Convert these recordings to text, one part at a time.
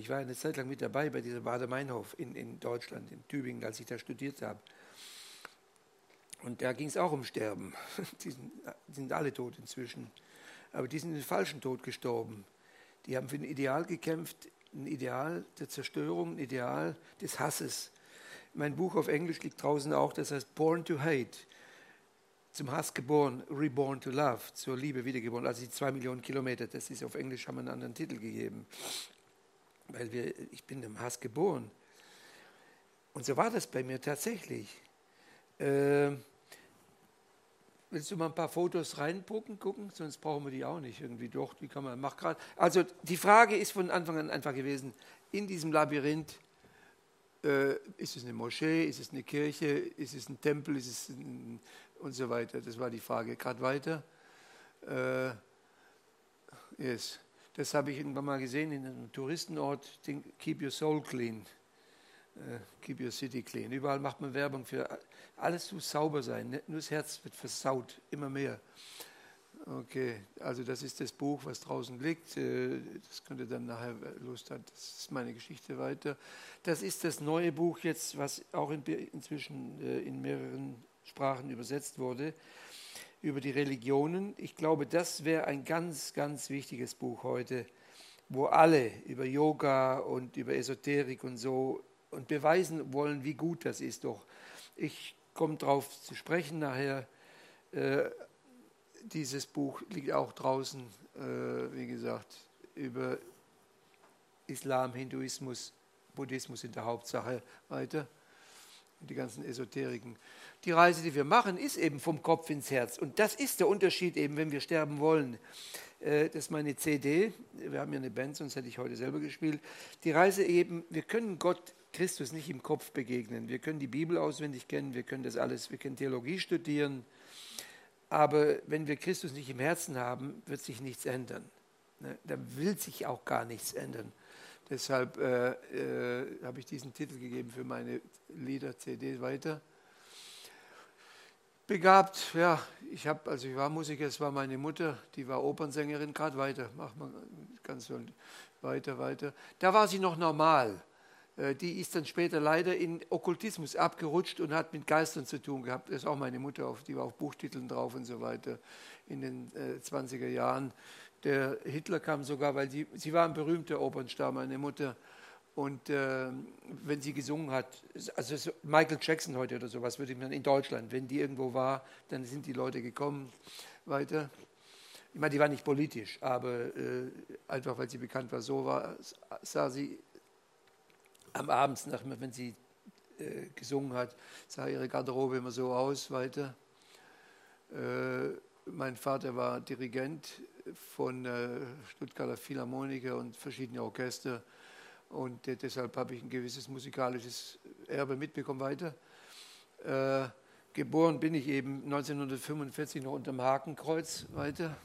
Ich war eine Zeit lang mit dabei bei dieser Bader-Meinhof in, in Deutschland, in Tübingen, als ich da studiert habe. Und da ging es auch um Sterben. Die sind, die sind, alle tot inzwischen. Aber die sind den falschen Tod gestorben. Die haben für ein Ideal gekämpft, ein Ideal der Zerstörung, ein Ideal des Hasses. Mein Buch auf Englisch liegt draußen auch, das heißt Born to Hate. Zum Hass geboren, Reborn to Love, zur Liebe wiedergeboren. Also die zwei Millionen Kilometer, das ist auf Englisch, haben wir einen anderen Titel gegeben. Weil wir, ich bin im Hass geboren. Und so war das bei mir tatsächlich. Äh, willst du mal ein paar Fotos reingucken, gucken? Sonst brauchen wir die auch nicht irgendwie. Doch, die kann man, mach gerade. Also die Frage ist von Anfang an einfach gewesen, in diesem Labyrinth, äh, ist es eine Moschee, ist es eine Kirche, ist es ein Tempel, ist es ein, und so weiter. Das war die Frage. Gerade weiter. Äh, yes. Das habe ich irgendwann mal gesehen in einem Touristenort, Keep Your Soul Clean. Äh, keep Your City Clean. Überall macht man Werbung für alles muss sauber sein. Nur das Herz wird versaut, immer mehr. Okay, also das ist das Buch, was draußen liegt. Äh, das könnt ihr dann nachher Lust haben. Das ist meine Geschichte weiter. Das ist das neue Buch jetzt, was auch inzwischen äh, in mehreren Sprachen übersetzt wurde, über die Religionen. Ich glaube, das wäre ein ganz, ganz wichtiges Buch heute, wo alle über Yoga und über Esoterik und so und beweisen wollen, wie gut das ist. Doch ich komme darauf zu sprechen nachher. Äh, dieses Buch liegt auch draußen, äh, wie gesagt, über Islam, Hinduismus, Buddhismus in der Hauptsache weiter. Und die ganzen Esoteriken. Die Reise, die wir machen, ist eben vom Kopf ins Herz. Und das ist der Unterschied eben, wenn wir sterben wollen. Äh, das ist meine CD. Wir haben ja eine Band, sonst hätte ich heute selber gespielt. Die Reise eben, wir können Gott Christus nicht im Kopf begegnen. Wir können die Bibel auswendig kennen, wir können das alles, wir können Theologie studieren, aber wenn wir Christus nicht im Herzen haben, wird sich nichts ändern. Ne? Da will sich auch gar nichts ändern. Deshalb äh, äh, habe ich diesen Titel gegeben für meine Lieder-CD weiter. Begabt, ja, ich habe, also ich war Musiker, es war meine Mutter, die war Opernsängerin, gerade weiter, mach mal ganz so weiter, weiter. Da war sie noch normal. Äh, die ist dann später leider in Okkultismus abgerutscht und hat mit Geistern zu tun gehabt. Das ist auch meine Mutter, die war auf Buchtiteln drauf und so weiter in den 20er äh, Jahren. Der Hitler kam sogar, weil sie, sie war ein berühmter Opernstar, meine Mutter. Und äh, wenn sie gesungen hat, also Michael Jackson heute oder sowas, würde ich mir in Deutschland, wenn die irgendwo war, dann sind die Leute gekommen weiter. Ich meine, die war nicht politisch, aber äh, einfach weil sie bekannt war, so war, sah sie am Abend, wenn sie äh, gesungen hat, sah ihre Garderobe immer so aus weiter. Äh, mein Vater war Dirigent von äh, Stuttgarter Philharmoniker und verschiedene Orchester und äh, deshalb habe ich ein gewisses musikalisches Erbe mitbekommen weiter. Äh, geboren bin ich eben 1945 noch unter dem Hakenkreuz weiter.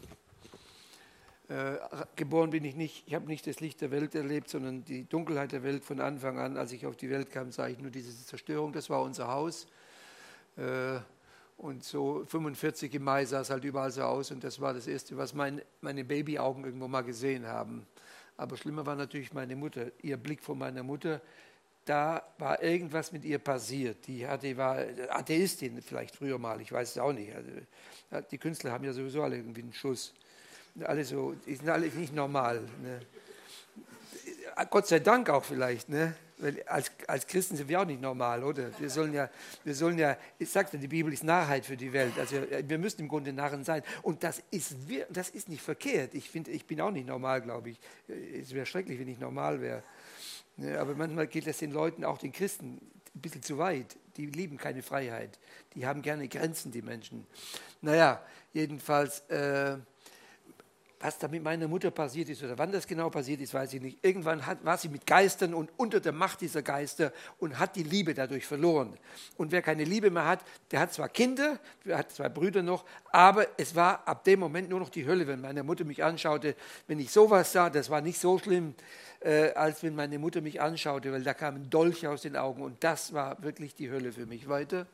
Äh, geboren bin ich nicht, ich habe nicht das Licht der Welt erlebt, sondern die Dunkelheit der Welt von Anfang an. Als ich auf die Welt kam, sah ich nur diese Zerstörung. Das war unser Haus. Äh, und so 45 im Mai sah es halt überall so aus. Und das war das Erste, was mein, meine Babyaugen irgendwo mal gesehen haben. Aber schlimmer war natürlich meine Mutter. Ihr Blick von meiner Mutter, da war irgendwas mit ihr passiert. Die hatte, war Atheistin vielleicht früher mal, ich weiß es auch nicht. Also, die Künstler haben ja sowieso alle irgendwie einen Schuss alle so, die sind alle nicht normal. Ne? Gott sei Dank auch vielleicht, ne? Als, als Christen sind wir auch nicht normal, oder? Wir sollen ja, wir sollen ja, ich sagte, die Bibel ist Narrheit für die Welt. Also wir müssen im Grunde Narren sein. Und das ist, das ist nicht verkehrt. Ich finde, ich bin auch nicht normal, glaube ich. Es wäre schrecklich, wenn ich normal wäre. Aber manchmal geht es den Leuten, auch den Christen, ein bisschen zu weit. Die lieben keine Freiheit. Die haben gerne Grenzen, die Menschen. Naja, jedenfalls. Äh, was da mit meiner Mutter passiert ist oder wann das genau passiert ist, weiß ich nicht. Irgendwann hat, war sie mit Geistern und unter der Macht dieser Geister und hat die Liebe dadurch verloren. Und wer keine Liebe mehr hat, der hat zwar Kinder, der hat zwei Brüder noch, aber es war ab dem Moment nur noch die Hölle, wenn meine Mutter mich anschaute. Wenn ich sowas sah, das war nicht so schlimm, äh, als wenn meine Mutter mich anschaute, weil da kam ein Dolch aus den Augen und das war wirklich die Hölle für mich. Weiter.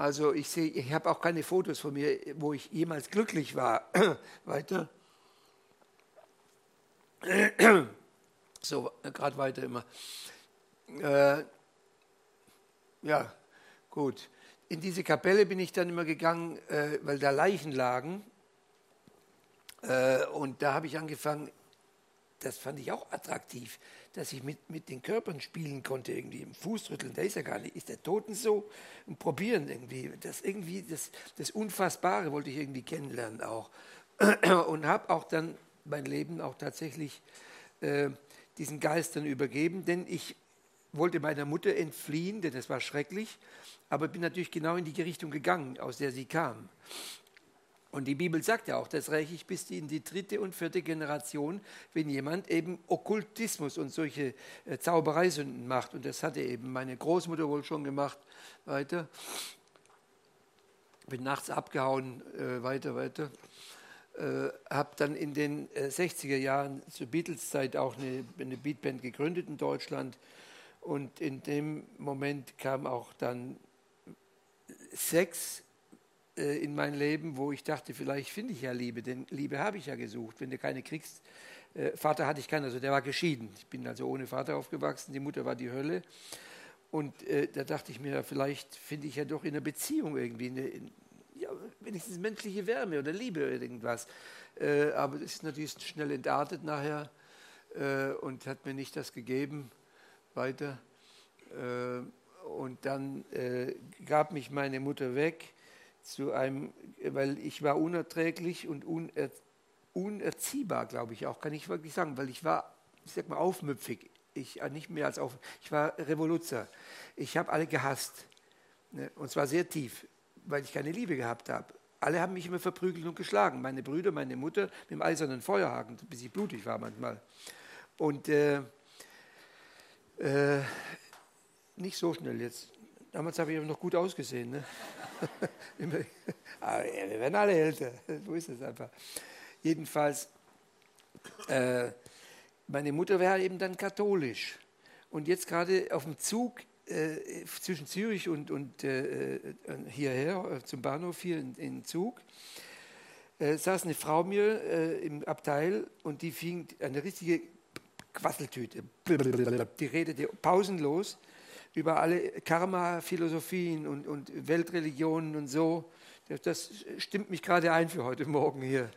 Also ich sehe, ich habe auch keine Fotos von mir, wo ich jemals glücklich war. Weiter. So, gerade weiter immer. Äh, ja, gut. In diese Kapelle bin ich dann immer gegangen, äh, weil da Leichen lagen. Äh, und da habe ich angefangen, das fand ich auch attraktiv, dass ich mit, mit den Körpern spielen konnte, irgendwie im Fußrütteln, der ist ja gar nicht, ist der Toten so? Und probieren irgendwie, das irgendwie, das, das Unfassbare wollte ich irgendwie kennenlernen auch. Und habe auch dann mein Leben auch tatsächlich äh, diesen Geistern übergeben, denn ich wollte meiner Mutter entfliehen, denn das war schrecklich, aber bin natürlich genau in die Richtung gegangen, aus der sie kam. Und die Bibel sagt ja auch, das räche ich bis in die dritte und vierte Generation, wenn jemand eben Okkultismus und solche äh, Zaubereisünden macht. Und das hatte eben meine Großmutter wohl schon gemacht. Weiter. Bin nachts abgehauen, äh, weiter, weiter. Äh, habe dann in den äh, 60er Jahren zur Beatles-Zeit auch eine, eine Beatband gegründet in Deutschland. Und in dem Moment kam auch dann Sex äh, in mein Leben, wo ich dachte, vielleicht finde ich ja Liebe, denn Liebe habe ich ja gesucht. Wenn du keine kriegst, äh, Vater hatte ich keinen, also der war geschieden. Ich bin also ohne Vater aufgewachsen, die Mutter war die Hölle. Und äh, da dachte ich mir, vielleicht finde ich ja doch in einer Beziehung irgendwie eine, in, ja, wenigstens menschliche Wärme oder Liebe oder irgendwas. Äh, aber es ist natürlich schnell entartet nachher äh, und hat mir nicht das gegeben weiter. Äh, und dann gab mich meine Mutter weg zu einem, weil ich war unerträglich und uner, unerziehbar, glaube ich auch, kann ich wirklich sagen, weil ich war, ich sag mal, aufmüpfig. Ich, äh, nicht mehr als auf, ich war Revoluzer. Ich habe alle gehasst. Ne? Und zwar sehr tief, weil ich keine Liebe gehabt habe. Alle haben mich immer verprügelt und geschlagen. Meine Brüder, meine Mutter mit dem eisernen Feuerhaken, bis ich blutig war manchmal. Und äh, äh, nicht so schnell jetzt. Damals habe ich aber noch gut ausgesehen. Ne? Aber wir werden alle älter, so ist es einfach. Jedenfalls, äh, meine Mutter wäre eben dann katholisch. Und jetzt gerade auf dem Zug äh, zwischen Zürich und, und äh, äh hierher, äh, zum Bahnhof hier in, in Zug, äh, saß eine Frau mir im Abteil und die fing eine richtige Quasseltüte. Die redete pausenlos über alle Karma-Philosophien und, und Weltreligionen und so. Das stimmt mich gerade ein für heute Morgen hier,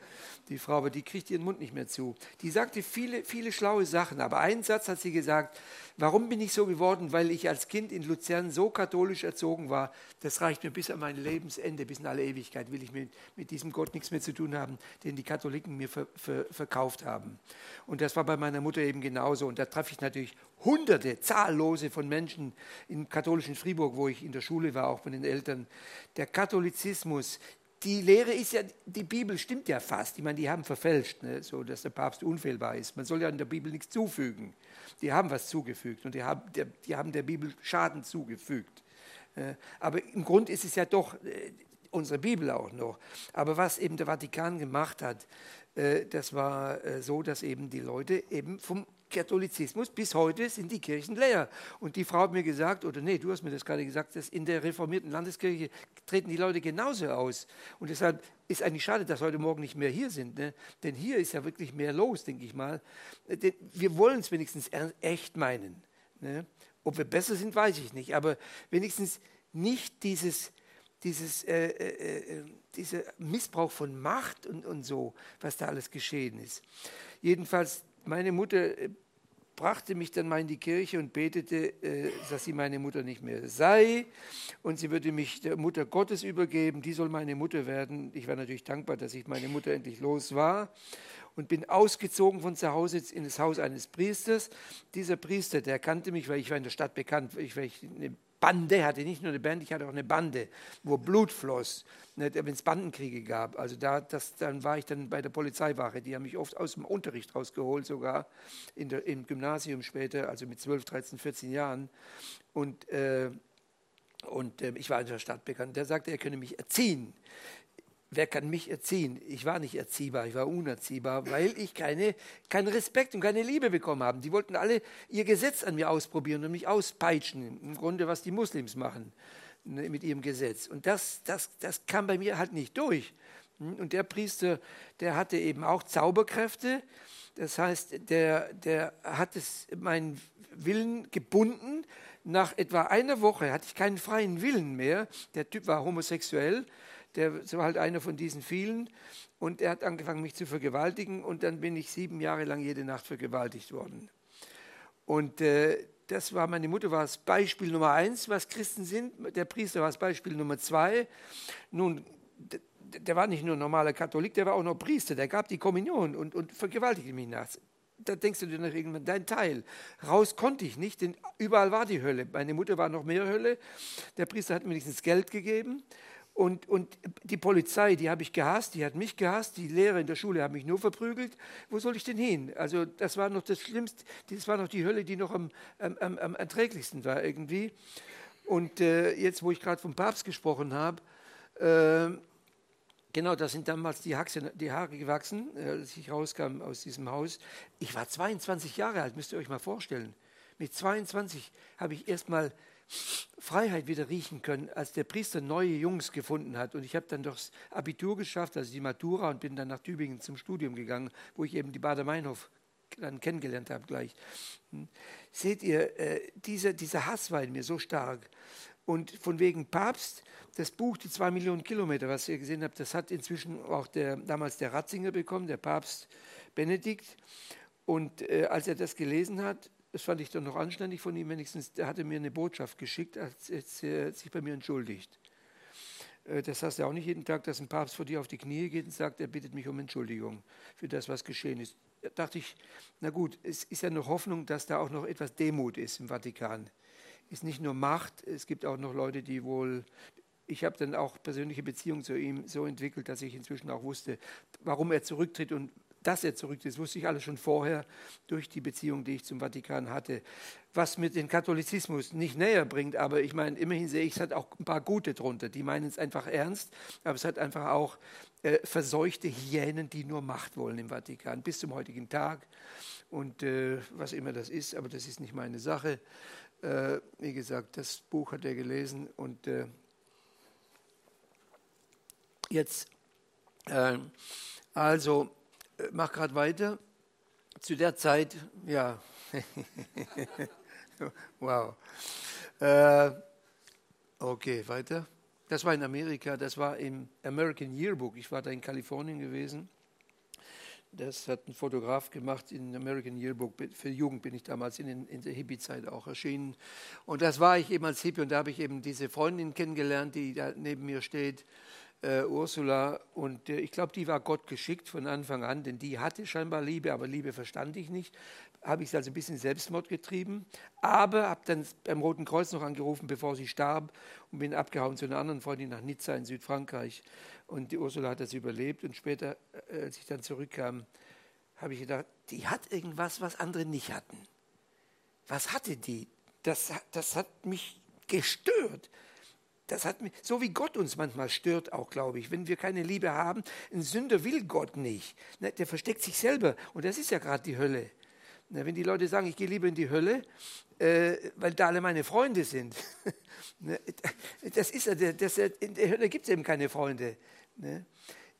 die Frau, aber die kriegt ihren Mund nicht mehr zu. Die sagte viele, viele schlaue Sachen, aber einen Satz hat sie gesagt, warum bin ich so geworden? Weil ich als Kind in Luzern so katholisch erzogen war, das reicht mir bis an mein Lebensende, bis in alle Ewigkeit will ich mit, mit diesem Gott nichts mehr zu tun haben, den die Katholiken mir ver, ver, verkauft haben. Und das war bei meiner Mutter eben genauso. Und da traf ich natürlich Hunderte, zahllose von Menschen im katholischen Fribourg, wo ich in der Schule war, auch von den Eltern. Der Katholizismus, die Lehre ist ja, die Bibel stimmt ja fast. Ich meine, die haben verfälscht, ne, so dass der Papst unfehlbar ist. Man soll ja in der Bibel nichts zufügen. Die haben was zugefügt und die haben der, die haben der Bibel Schaden zugefügt. Äh, aber im Grund ist es ja doch äh, unsere Bibel auch noch. Aber was eben der Vatikan gemacht hat, äh, das war so, dass eben die Leute eben vom Katholizismus, bis heute sind die Kirchen leer. Und die Frau hat mir gesagt, oder nee, du hast mir das gerade gesagt, dass in der reformierten Landeskirche treten die Leute genauso aus. Und deshalb ist eigentlich schade, dass heute Morgen nicht mehr hier sind. Ne? Denn hier ist ja wirklich mehr los, denke ich mal. Denn wir wollen es wenigstens echt meinen. Ne? Ob wir besser sind, weiß ich nicht. Aber wenigstens nicht dieses, dieses, äh, äh, äh dieser Missbrauch von Macht und, und so, was da alles geschehen ist. Jedenfalls, meine Mutter äh, brachte mich dann mal in die Kirche und betete, äh, dass sie meine Mutter nicht mehr sei und sie würde mich der Mutter Gottes übergeben, die soll meine Mutter werden. Ich war natürlich dankbar, dass ich meine Mutter endlich los war und bin ausgezogen von zu Hause in das Haus eines Priesters. Dieser Priester, der kannte mich, weil ich war in der Stadt bekannt, weil ich, ich eine Bande hatte, nicht nur eine Band, ich hatte auch eine Bande, wo Blut floss, ne, wenn es Bandenkriege gab. Also da, das, dann war ich dann bei der Polizeiwache, die haben mich oft aus dem Unterricht rausgeholt, sogar der, im Gymnasium später, also mit 12, 13, 14 Jahren. Und, äh, und äh, ich war in der Stadt bekannt. Der sagte, er könne mich erziehen wer kann mich erziehen? Ich war nicht erziehbar, ich war unerziehbar, weil ich keine, keinen Respekt und keine Liebe bekommen habe. Die wollten alle ihr Gesetz an mir ausprobieren und mich auspeitschen, im Grunde was die Muslims machen ne, mit ihrem Gesetz. Und das, das, das kam bei mir halt nicht durch. Und der Priester, der hatte eben auch Zauberkräfte Das heißt, der, der hat es, meinen Willen gebunden. Nach etwa einer Woche hatte ich keinen freien Willen mehr. Der Typ war homosexuell. Der war halt einer von diesen vielen. Und er hat angefangen, mich zu vergewaltigen. Und dann bin ich sieben Jahre lang jede Nacht vergewaltigt worden. Und äh, das war, meine Mutter war das Beispiel Nummer eins, was Christen sind. Der Priester war das Beispiel Nummer zwei. Nun, der war nicht nur normaler Katholik, der war auch noch Priester, der gab die Kommunion und, und vergewaltigte mich nachts. Da denkst du dir nach irgendwann, dein Teil. Raus konnte ich nicht, denn überall war die Hölle. Meine Mutter war noch mehr Hölle. Der Priester hat mir wenigstens Geld gegeben. Und, und die Polizei, die habe ich gehasst, die hat mich gehasst, die Lehrer in der Schule haben mich nur verprügelt. Wo soll ich denn hin? Also das war noch das Schlimmste, das war noch die Hölle, die noch am, am, am, erträglichsten war irgendwie. Und äh, jetzt, wo ich gerade vom Papst gesprochen habe, äh, genau, da sind damals die, Haxe, die Haare gewachsen, äh, als ich rauskam aus diesem Haus. Ich war 22 Jahre alt, müsst ihr euch mal vorstellen. Mit 22 habe ich erst mal Freiheit wieder riechen können, als der Priester neue Jungs gefunden hat. Und ich habe dann das Abitur geschafft, also die Matura, und bin dann nach Tübingen zum Studium gegangen, wo ich eben die Bader-Meinhof dann kennengelernt habe gleich. Hm. Seht ihr, äh, dieser, dieser Hass war in mir so stark. Und von wegen Papst, das Buch Die zwei Millionen Kilometer, was ihr gesehen habt, das hat inzwischen auch der, damals der Ratzinger bekommen, der Papst Benedikt. Und äh, als er das gelesen hat, das fand ich dann noch anständig von ihm, wenigstens, er hatte mir eine Botschaft geschickt, als er sich bei mir entschuldigt. Äh, das heißt ja auch nicht jeden Tag, dass ein Papst vor dir auf die Knie geht und sagt, er bittet mich um Entschuldigung für das, was geschehen ist. Da dachte ich, na gut, es ist ja noch Hoffnung, dass da auch noch etwas Demut ist im Vatikan. Es ist nicht nur Macht, es gibt auch noch Leute, die wohl. Ich habe dann auch persönliche Beziehungen zu ihm so entwickelt, dass ich inzwischen auch wusste, warum er zurücktritt und dass er zurücktritt, das wusste ich alles schon vorher durch die Beziehung, die ich zum Vatikan hatte. Was mir den Katholizismus nicht näher bringt, aber ich meine, immerhin sehe ich, es hat auch ein paar Gute drunter. Die meinen es einfach ernst, aber es hat einfach auch äh, verseuchte Hyänen, die nur Macht wollen im Vatikan, bis zum heutigen Tag. Und äh, was immer das ist, aber das ist nicht meine Sache. Äh, wie gesagt, das Buch hat er gelesen und äh, jetzt, äh, also äh, mach gerade weiter. Zu der Zeit, ja, wow. Äh, okay, weiter. Das war in Amerika, das war im American Yearbook. Ich war da in Kalifornien gewesen. Das hat ein Fotograf gemacht in American Yearbook. Für Jugend bin ich damals in, in der Hippie-Zeit auch erschienen. Und das war ich eben als Hippie und da habe ich eben diese Freundin kennengelernt, die da neben mir steht äh, Ursula. Und äh, ich glaube, die war Gott geschickt von Anfang an, denn die hatte scheinbar Liebe, aber Liebe verstand ich nicht. Habe ich sie also ein bisschen Selbstmord getrieben. Aber habe dann beim Roten Kreuz noch angerufen, bevor sie starb und bin abgehauen zu einer anderen Freundin nach Nizza in Südfrankreich. Und die Ursula hat das überlebt. Und später, äh, als ich dann zurückkam, habe ich gedacht, die hat irgendwas, was andere nicht hatten. Was hatte die? Das, das hat mich gestört. Das hat so wie Gott uns manchmal stört, auch glaube ich, wenn wir keine Liebe haben. Ein Sünder will Gott nicht. Ne, der versteckt sich selber. Und das ist ja gerade die Hölle. Ne, wenn die Leute sagen, ich gehe lieber in die Hölle, äh, weil da alle meine Freunde sind. Ne, das ist ja, das, in der Hölle gibt es eben keine Freunde.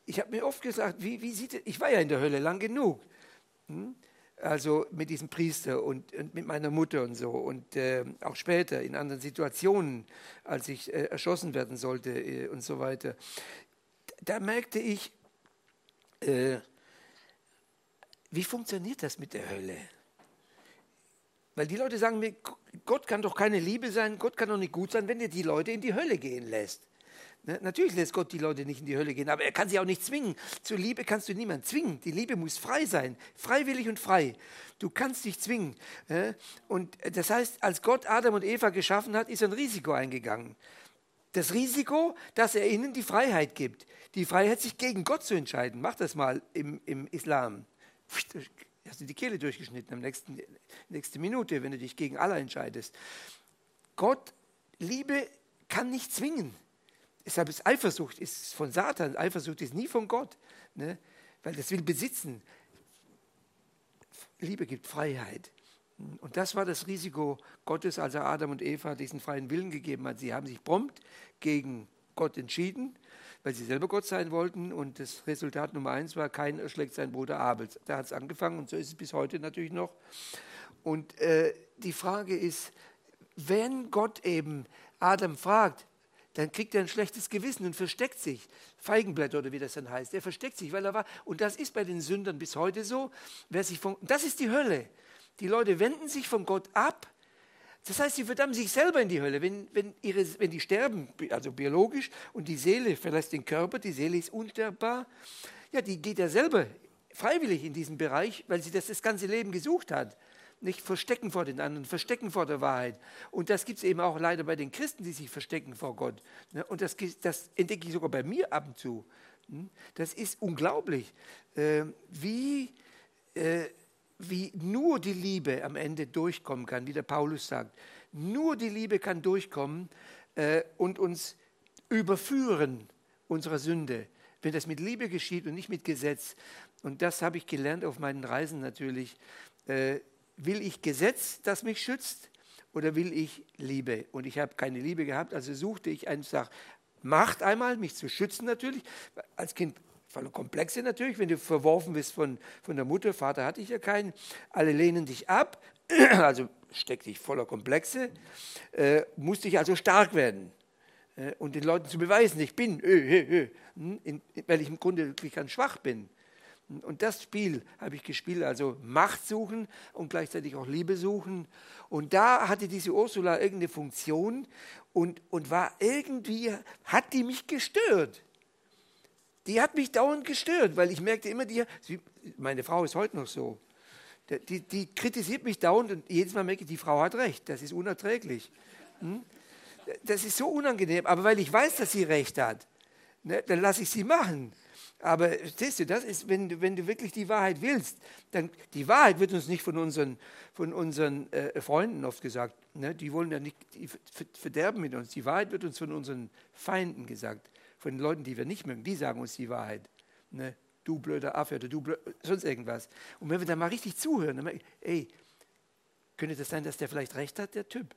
Ich habe mir oft gesagt, wie, wie sieht ich war ja in der Hölle lang genug. Also mit diesem Priester und, und mit meiner Mutter und so und äh, auch später in anderen Situationen, als ich äh, erschossen werden sollte äh, und so weiter. Da merkte ich, äh, wie funktioniert das mit der Hölle? Weil die Leute sagen mir, Gott kann doch keine Liebe sein, Gott kann doch nicht gut sein, wenn er die Leute in die Hölle gehen lässt. Ne, natürlich lässt Gott die Leute nicht in die Hölle gehen, aber er kann sie auch nicht zwingen. Zur Liebe kannst du niemanden zwingen. Die Liebe muss frei sein, freiwillig und frei. Du kannst dich zwingen. Und das heißt, als Gott Adam und Eva geschaffen hat, ist ein Risiko eingegangen. Das Risiko, dass er ihnen die Freiheit gibt. Die Freiheit, sich gegen Gott zu entscheiden. Mach das mal im, im Islam. Hast du die Kehle durchgeschnitten am nächsten, nächste Minute, wenn du dich gegen Allah entscheidest. Gott, Liebe kann nicht zwingen. Deshalb ist Eifersucht ist von Satan, Eifersucht ist nie von Gott, ne? weil das will besitzen. Liebe gibt Freiheit. Und das war das Risiko Gottes, als er Adam und Eva diesen freien Willen gegeben hat. Sie haben sich prompt gegen Gott entschieden. weil sie selber Gott sein wollten. Und das Resultat Nummer eins war, kein erschlägt seinen Bruder Abel. Da hat es angefangen und so ist es bis heute natürlich noch. Und äh, die Frage ist, wenn Gott eben Adam fragt, dann kriegt er ein schlechtes Gewissen und versteckt sich. Feigenblätter oder wie das dann heißt. Er versteckt sich, weil er war. Und das ist bei den Sündern bis heute so. Wer sich von, das ist die Hölle. Die Leute wenden sich von Gott ab. Das heißt, sie verdammen sich selber in die Hölle. Wenn, wenn, ihre, wenn die sterben, also biologisch, und die Seele verlässt den Körper, die Seele ist unsterbbar, ja, die geht ja selber freiwillig in diesen Bereich, weil sie das das ganze Leben gesucht hat nicht verstecken vor den anderen, verstecken vor der Wahrheit. Und das gibt es eben auch leider bei den Christen, die sich verstecken vor Gott. Ne? Und das, das entdecke ich sogar bei mir ab und zu. Hm? Das ist unglaublich, ähm, wie, äh, wie nur die Liebe am Ende durchkommen kann, wie der Paulus sagt. Nur die Liebe kann durchkommen äh, und uns überführen unserer Sünde, wenn das mit Liebe geschieht und nicht mit Gesetz. Und das habe ich gelernt auf meinen Reisen natürlich. Äh, will ich Gesetz, das mich schützt, oder will ich Liebe? Und ich habe keine Liebe gehabt, also suchte ich einfach Macht einmal, mich zu schützen natürlich. Als Kind voller Komplexe natürlich, wenn du verworfen bist von, von der Mutter, Vater hatte ich ja keinen, alle lehnen dich ab, also steck dich voller Komplexe, äh, musste ich also stark werden äh, und den Leuten zu beweisen, ich bin, ö, ö, ö, in, weil ich im Grunde wirklich ganz schwach bin. Und das Spiel habe ich gespielt, also Macht suchen und gleichzeitig auch Liebe suchen. Und da hatte diese Ursula irgendeine Funktion und, und war irgendwie, hat die mich gestört. Die hat mich dauernd gestört, weil ich merkte immer, die, meine Frau ist heute noch so, die, die kritisiert mich dauernd und jedes Mal merke ich, die Frau hat recht, das ist unerträglich. Hm? Das ist so unangenehm, aber weil ich weiß, dass sie recht hat, ne, dann lasse ich sie machen. Aber siehst du, das ist, wenn du, wenn du wirklich die Wahrheit willst, dann die Wahrheit wird uns nicht von unseren, von unseren äh, Freunden oft gesagt. Ne? Die wollen ja nicht die verderben mit uns. Die Wahrheit wird uns von unseren Feinden gesagt, von den Leuten, die wir nicht mögen. Die sagen uns die Wahrheit. Ne? Du blöder Affe oder du blöd, sonst irgendwas. Und wenn wir dann mal richtig zuhören, dann merken, ey, könnte das sein, dass der vielleicht recht hat, der Typ?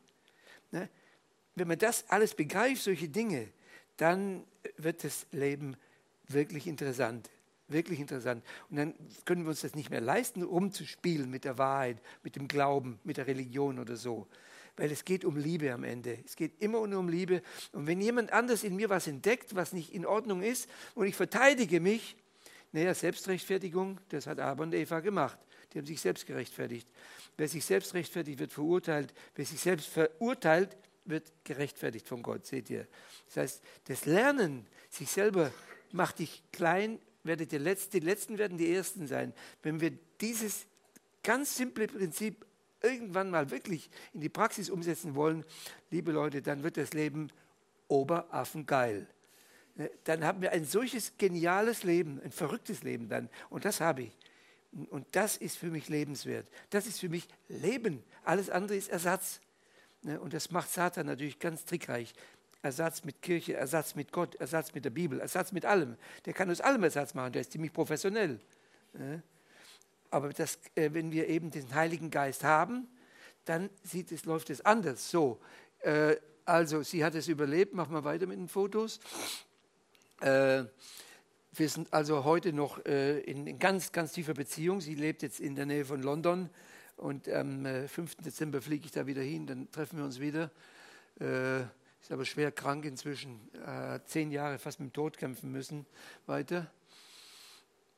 Ne? Wenn man das alles begreift, solche Dinge, dann wird das Leben wirklich interessant. Wirklich interessant. Und dann können wir uns das nicht mehr leisten, rumzuspielen mit der Wahrheit, mit dem Glauben, mit der Religion oder so. Weil es geht um Liebe am Ende. Es geht immer nur um Liebe. Und wenn jemand anders in mir was entdeckt, was nicht in Ordnung ist, und ich verteidige mich, naja, Selbstrechtfertigung, das hat Adam und Eva gemacht. Die haben sich selbst gerechtfertigt. Wer sich selbst rechtfertigt, wird verurteilt. Wer sich selbst verurteilt, wird gerechtfertigt von Gott, seht ihr. Das heißt, das Lernen, sich selber mach dich klein, werdet ihr Letzte, die Letzten werden die Ersten sein. Wenn wir dieses ganz simple Prinzip irgendwann mal wirklich in die Praxis umsetzen wollen, liebe Leute, dann wird das Leben oberaffengeil. Ne, dann haben wir ein solches geniales Leben, ein verrücktes Leben dann. Und das habe ich. Und das ist für mich lebenswert. Das ist für mich Leben. Alles andere ist Ersatz. Ne, und das macht Satan natürlich ganz trickreich. Ersatz mit Kirche, Ersatz mit Gott, Ersatz mit der Bibel, Ersatz mit allem. Der kann uns allem Ersatz machen, der ist ziemlich professionell. Aber das, äh, wenn wir eben den Heiligen Geist haben, dann sieht es, läuft es anders. So, äh, also sie hat es überlebt, machen wir weiter mit den Fotos. Äh, wir sind also heute noch in ganz, ganz tiefer Beziehung. Sie lebt jetzt in der Nähe von London und am 5. Dezember fliege ich da wieder hin, dann treffen wir uns wieder ist aber schwer krank inzwischen, äh, zehn Jahre fast mit dem Tod kämpfen müssen, weiter.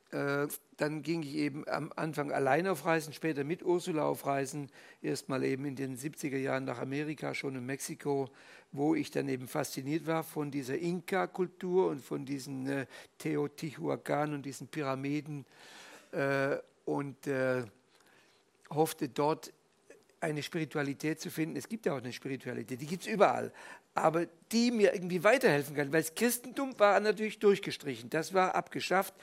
Äh, dann ging ich eben am Anfang alleine auf Reisen, später mit Ursula auf Reisen, erstmal eben in den 70er Jahren nach Amerika, schon in Mexiko, wo ich dann eben fasziniert war von dieser Inka-Kultur und von diesen äh, Teotihuacan und diesen Pyramiden. Äh, und äh, hoffte dort eine Spiritualität zu finden. Es gibt ja auch eine Spiritualität, die gibt es überall aber die mir irgendwie weiterhelfen kann, weil das Christentum war natürlich durchgestrichen, das war abgeschafft.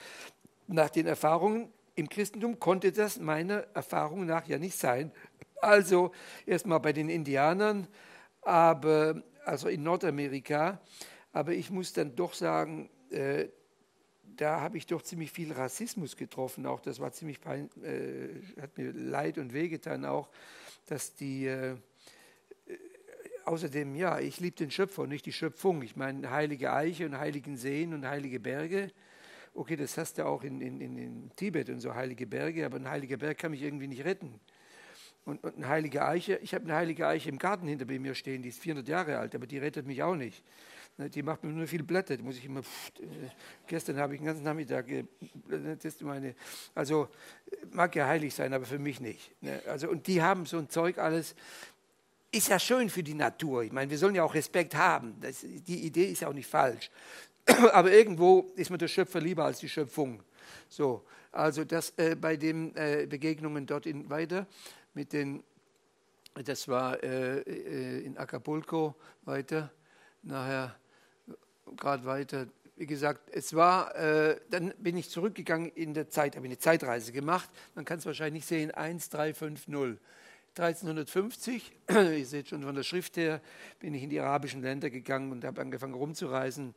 Nach den Erfahrungen im Christentum konnte das meiner Erfahrung nach ja nicht sein. Also erstmal bei den Indianern, aber also in Nordamerika, aber ich muss dann doch sagen, äh, da habe ich doch ziemlich viel Rassismus getroffen. Auch das war ziemlich äh, hat mir leid und wehgetan auch, dass die äh, außerdem, ja, ich liebe den Schöpfer und nicht die Schöpfung. Ich meine, heilige Eiche und heiligen Seen und heilige Berge. Okay, das hast du auch in, in, in Tibet und so heilige Berge, aber ein heiliger Berg kann mich irgendwie nicht retten. Und, und eine heilige Eiche, ich habe eine heilige Eiche im Garten hinter mir stehen, die ist 400 Jahre alt, aber die rettet mich auch nicht. Ne, die macht mir nur viel Blätter, muss ich immer. Pff, äh, gestern habe ich den ganzen Nachmittag. Äh, das meine, also mag ja heilig sein, aber für mich nicht. Ne? Also, und die haben so ein Zeug alles. Ist ja schön für die Natur. Ich meine, wir sollen ja auch Respekt haben. Das, die Idee ist ja auch nicht falsch. Aber irgendwo ist mir der Schöpfer lieber als die Schöpfung. So, also das äh, bei den äh, Begegnungen dort in weiter mit den, das war äh, äh in Acapulco weiter, nachher gerade weiter. Wie gesagt, es war, äh, dann bin ich zurückgegangen in der Zeit, habe eine Zeitreise gemacht. Man kann es wahrscheinlich sehen, 1350. 1350, ihr seht schon von der Schrift her, bin ich in die arabischen Länder gegangen und habe angefangen rumzureisen.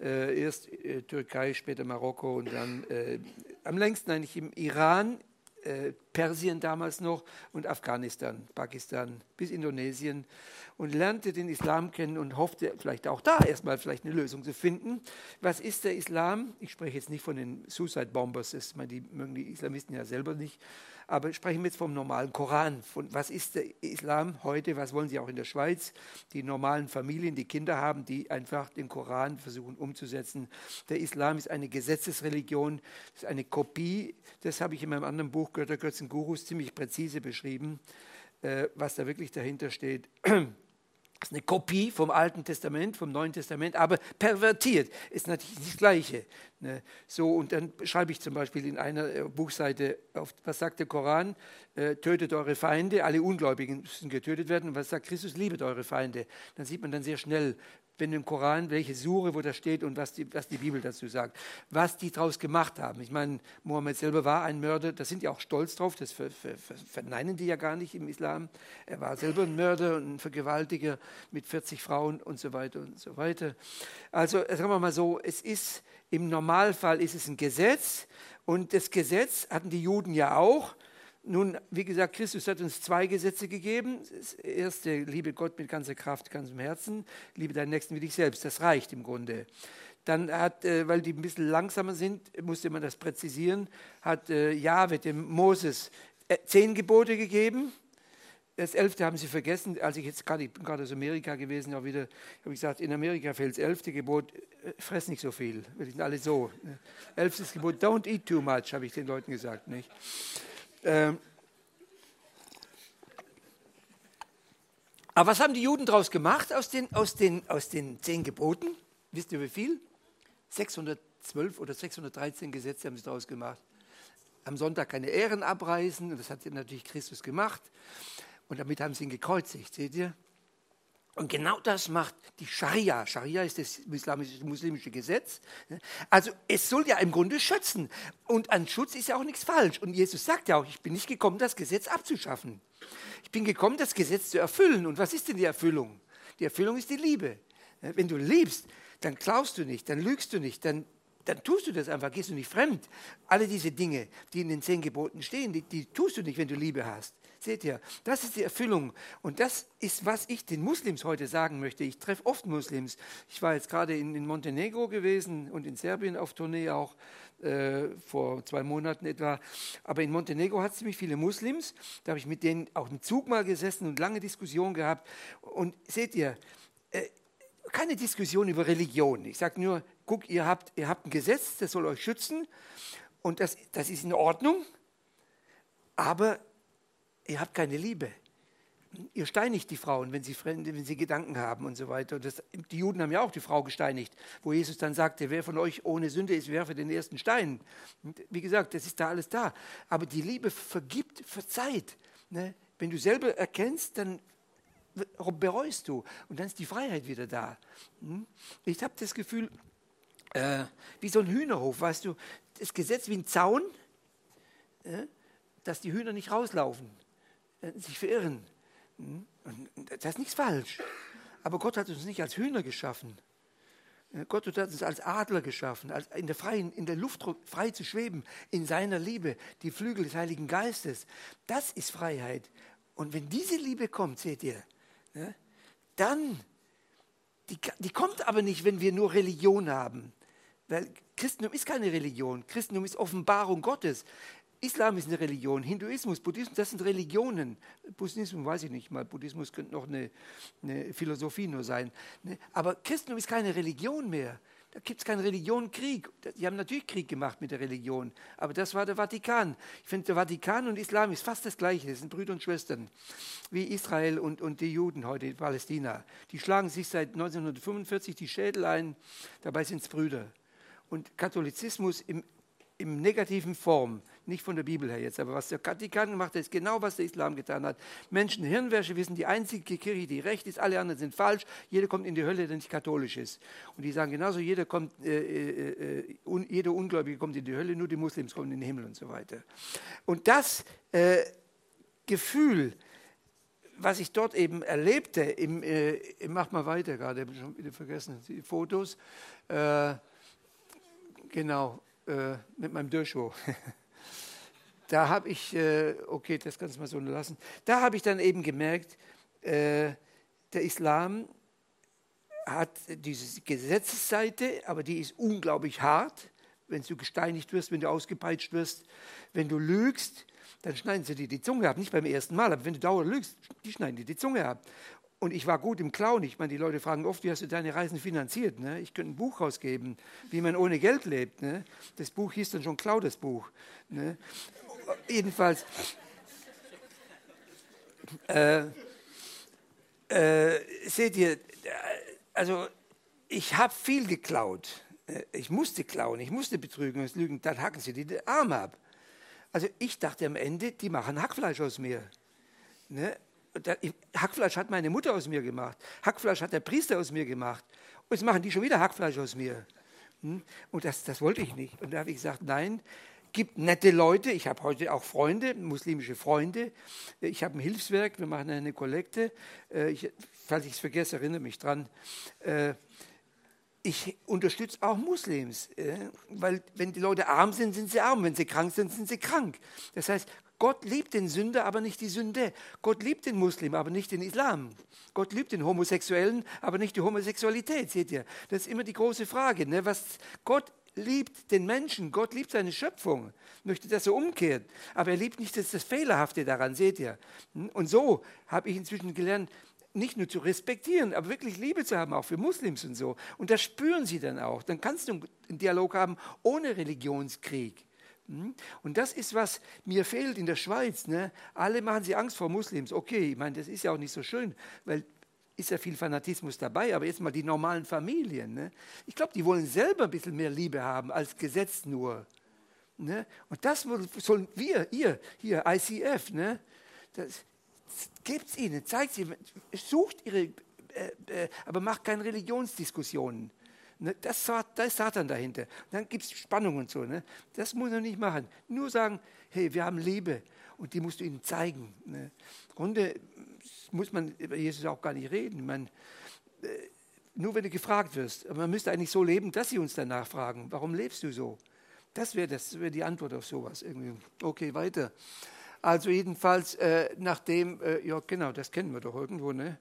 Äh, erst äh, Türkei, später Marokko und dann äh, am längsten eigentlich im Iran, äh, Persien damals noch und Afghanistan, Pakistan bis Indonesien und lernte den Islam kennen und hoffte vielleicht auch da erstmal vielleicht eine Lösung zu finden. Was ist der Islam? Ich spreche jetzt nicht von den Suicide Bombers, das, meine, die mögen die Islamisten ja selber nicht, aber sprechen wir jetzt vom normalen Koran. Von was ist der Islam heute? Was wollen Sie auch in der Schweiz? Die normalen Familien, die Kinder haben, die einfach den Koran versuchen umzusetzen. Der Islam ist eine Gesetzesreligion, ist eine Kopie. Das habe ich in meinem anderen Buch Götter, Götzen, Gurus ziemlich präzise beschrieben, äh, was da wirklich dahinter steht. Das ist eine Kopie vom Alten Testament, vom Neuen Testament, aber pervertiert ist natürlich nicht das Gleiche. Ne? So, und dann schreibe ich zum Beispiel in einer äh, Buchseite, auf, was sagt der Koran? Äh, tötet eure Feinde, alle Ungläubigen müssen getötet werden. Und was sagt Christus? Liebet eure Feinde. Dann sieht man dann sehr schnell, wenn im Koran, welche Sure, wo das steht und was die, was die Bibel dazu sagt, was die daraus gemacht haben. Ich meine, Mohammed selber war ein Mörder, da sind die auch stolz drauf, das ver, ver, ver, verneinen die ja gar nicht im Islam. Er war selber ein Mörder und ein Vergewaltiger mit 40 Frauen und so weiter und so weiter. Also sagen wir mal so, es ist im Normalfall ist es ein Gesetz und das Gesetz hatten die Juden ja auch. Nun, wie gesagt, Christus hat uns zwei Gesetze gegeben. Das erste, liebe Gott mit ganzer Kraft, ganzem Herzen, liebe deinen Nächsten wie dich selbst. Das reicht im Grunde. Dann hat, äh, weil die ein bisschen langsamer sind, musste man das präzisieren, hat äh, Jahwe dem Moses äh, zehn Gebote gegeben. Das elfte haben sie vergessen. Als ich jetzt gerade, ich bin gerade aus Amerika gewesen, auch wieder, habe ich gesagt, in Amerika fehlt das elfte Gebot, fress nicht so viel. Wir sind alle so. Elftes Gebot, don't eat too much, habe ich den Leuten gesagt. Nicht? Ähm, aber was haben die Juden daraus gemacht aus den, aus, den, aus den zehn Geboten? Wisst ihr wie viel? 612 oder 613 Gesetze haben sie daraus gemacht. Am Sonntag keine Ehren abreißen, das hat natürlich Christus gemacht. Und damit haben sie ihn gekreuzigt, seht ihr? Und genau das macht die Scharia. Scharia ist das muslimische Gesetz. Also es soll ja im Grunde schützen. Und an Schutz ist ja auch nichts falsch. Und Jesus sagt ja auch, ich bin nicht gekommen, das Gesetz abzuschaffen. Ich bin gekommen, das Gesetz zu erfüllen. Und was ist denn die Erfüllung? Die Erfüllung ist die Liebe. Wenn du liebst, dann klaust du nicht, dann lügst du nicht, dann, dann tust du das einfach, gehst du nicht fremd. Alle diese Dinge, die in den zehn Geboten stehen, die, die tust du nicht, wenn du Liebe hast. Seht ihr, das ist die Erfüllung. Und das ist, was ich den Muslims heute sagen möchte. Ich treffe oft Muslims. Ich war jetzt gerade in, in Montenegro gewesen und in Serbien auf Tournee auch äh, vor zwei Monaten etwa. Aber in Montenegro hat es ziemlich viele Muslims. Da habe ich mit denen auch im Zug mal gesessen und lange Diskussionen gehabt. Und seht ihr, äh, keine Diskussion über Religion. Ich sage nur, guck, ihr habt, ihr habt ein Gesetz, das soll euch schützen. Und das, das ist in Ordnung. Aber ihr habt keine Liebe. Ihr steinigt die Frauen, wenn sie, wenn sie Gedanken haben und so weiter. Das, die Juden haben ja auch die Frau gesteinigt, wo Jesus dann sagte, wer von euch ohne Sünde ist, werfe den ersten Stein. Und wie gesagt, das ist da alles da. Aber die Liebe vergibt, verzeiht. Ne? Wenn du selber erkennst, dann bereust du. Und dann ist die Freiheit wieder da. Hm? Ich habe das Gefühl, äh, wie so ein Hühnerhof, weißt du, das Gesetz wie ein Zaun, äh, dass die Hühner nicht rauslaufen. Äh, sich verirren. Hm? Das ist nichts falsch. Aber Gott hat uns nicht als Hühner geschaffen. Äh, Gott hat uns als Adler geschaffen, als in, der freien, in der Luft frei zu schweben, in seiner Liebe, die Flügel des Heiligen Geistes. Das ist Freiheit. Und wenn diese Liebe kommt, seht ihr, ne, dann, die, die kommt aber nicht, wenn wir nur Religion haben. Weil Christentum ist keine Religion. Christentum ist Offenbarung Gottes. Islam ist eine Religion, Hinduismus, Buddhismus, das sind Religionen. Buddhismus weiß ich nicht mal, Buddhismus könnte noch eine, eine Philosophie nur sein. Ne? Aber Christentum ist keine Religion mehr. Da gibt es keinen Religionenkrieg. Die haben natürlich Krieg gemacht mit der Religion, aber das war der Vatikan. Ich finde, der Vatikan und Islam ist fast das Gleiche. Das sind Brüder und Schwestern, wie Israel und, und die Juden heute in Palästina. Die schlagen sich seit 1945 die Schädel ein, dabei sind es Brüder. Und Katholizismus im, im negativen Form nicht von der Bibel her jetzt, aber was der Vatikan gemacht hat, ist genau, was der Islam getan hat. Menschen Hirnwäsche wissen, die einzige Kirche, die recht ist, alle anderen sind falsch. Jeder kommt in die Hölle, der nicht katholisch ist. Und die sagen genauso, jeder, kommt, äh, äh, äh un, jeder Ungläubige kommt in die Hölle, nur die Muslims kommen in den Himmel und so weiter. Und das äh, Gefühl, was ich dort eben erlebte, im, äh, mach mal weiter gerade, habe ich schon wieder vergessen, die Fotos, äh, genau, äh, mit meinem Durchschwur. da habe ich, äh, okay, das kannst du mal so lassen, da habe ich dann eben gemerkt, äh, der Islam hat diese Gesetzesseite, aber die ist unglaublich hart. Wenn du gesteinigt wirst, wenn du ausgepeitscht wirst, wenn du lügst, dann schneiden sie dir die Zunge ab. Nicht beim ersten Mal, aber wenn du dauernd lügst, die schneiden dir die Zunge ab. Und ich war gut im Klauen. Ich meine, die Leute fragen oft, wie hast du deine Reisen finanziert? Ne? Ich könnte ein Buch rausgeben, wie man ohne Geld lebt. Ne? Das Buch hieß dann schon Klau, das Buch. Ne? jedenfalls, äh, äh, seht ihr, also ich habe viel geklaut. Äh, ich musste klauen, ich musste betrügen und lügen, dann hacken sie die Arme ab. Also ich dachte am Ende, die machen Hackfleisch aus mir. Ne? Hackfleisch hat meine Mutter aus mir gemacht. Hackfleisch hat der Priester aus mir gemacht. Und jetzt machen die schon wieder Hackfleisch aus mir. Hm? Und das, das wollte ich nicht. Und da habe ich gesagt, nein, gibt nette Leute. Ich habe heute auch Freunde, muslimische Freunde. Ich habe ein Hilfswerk, wir machen eine Kollekte. Äh, ich, falls ich es vergesse, erinnere mich dran. Äh, ich unterstütze auch Muslims, äh, weil wenn die Leute arm sind, sind sie arm. Wenn sie krank sind, sind sie krank. Das heißt, Gott liebt den Sünder, aber nicht die Sünde. Gott liebt den Muslim, aber nicht den Islam. Gott liebt den Homosexuellen, aber nicht die Homosexualität. Seht ihr? Das ist immer die große Frage. Ne? Was Gott liebt den Menschen, Gott liebt seine Schöpfung, möchte das so umkehren. Aber er liebt nicht das, das Fehlerhafte daran, seht ihr. Und so habe ich inzwischen gelernt, nicht nur zu respektieren, aber wirklich Liebe zu haben, auch für Muslims und so. Und das spüren sie dann auch. Dann kannst du einen Dialog haben ohne Religionskrieg. Und das ist, was mir fehlt in der Schweiz. Ne? Alle machen sie Angst vor Muslims. Okay, ich meine, das ist ja auch nicht so schön, weil ist ja viel Fanatismus dabei, aber jetzt mal die normalen Familien. Ne? Ich glaube, die wollen selber ein bisschen mehr Liebe haben als Gesetz nur. Ne? Und das sollen wir, ihr, hier, ICF, ne? das, gebt es ihnen, zeigt ihnen, sucht ihre, äh, äh, aber macht keine Religionsdiskussionen. Ne? Das, da ist Satan dahinter. Dann gibt es Spannungen und so. Ne? Das muss er nicht machen. Nur sagen, hey, wir haben Liebe und die musst du ihnen zeigen. Ne? Grunde muss man über Jesus auch gar nicht reden. Man, äh, nur wenn du gefragt wirst. Aber man müsste eigentlich so leben, dass sie uns danach fragen, warum lebst du so? Das wäre das wär die Antwort auf sowas. Irgendwie. Okay, weiter. Also jedenfalls, äh, nachdem, äh, ja genau, das kennen wir doch irgendwo, ne?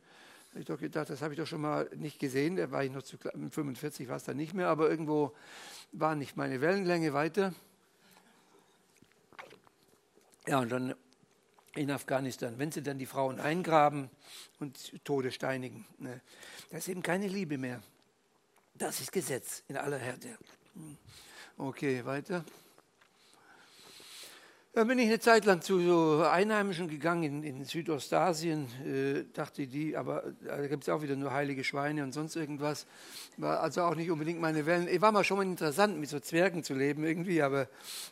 Habe ich doch gedacht, das habe ich doch schon mal nicht gesehen, da war ich noch zu 45 war es dann nicht mehr, aber irgendwo war nicht meine Wellenlänge weiter. Ja, und dann in Afghanistan, wenn sie dann die Frauen eingraben und Tode steinigen. Ne? Da ist eben keine Liebe mehr. Das ist Gesetz in aller Härte. Hm. Okay, weiter. Dann bin ich eine Zeit lang zu so Einheimischen gegangen in, in Südostasien, äh, dachte die, aber da gibt es auch wieder nur heilige Schweine und sonst irgendwas. War also auch nicht unbedingt meine Wellen. Ich war mal schon mal interessant, mit so Zwergen zu leben irgendwie, aber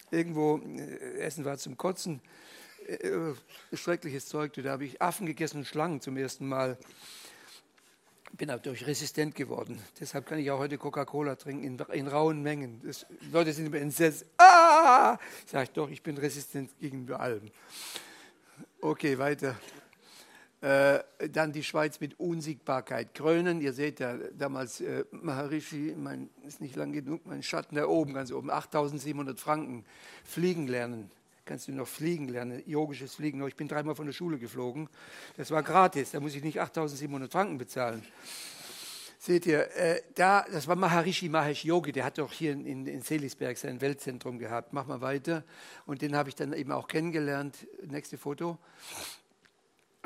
irgendwo, äh, Essen war zum Kotzen. Äh, schreckliches Zeug. Da habe ich Affen gegessen und Schlangen zum ersten Mal. Bin dadurch resistent geworden. Deshalb kann ich auch heute Coca-Cola trinken in, in, rauen Mengen. Das, Leute sind immer entsetzt. Ah! Sag ich doch, ich bin resistent gegenüber allem. Okay, weiter. Äh, dann die Schweiz mit Unsiegbarkeit krönen. Ihr seht ja damals äh, Maharishi, mein, ist nicht lang genug, mein Schatten da oben, ganz oben, 8700 Franken fliegen lernen kannst du noch fliegen lernen, yogisches Fliegen. Ich bin dreimal von der Schule geflogen. Das war gratis, da muss ich nicht 8700 Franken bezahlen. Seht ihr, äh, da, das war Maharishi Mahesh Yogi, der hat doch hier in, in Selisberg sein Weltzentrum gehabt. Mach mal weiter. Und den habe ich dann eben auch kennengelernt. Nächste Foto.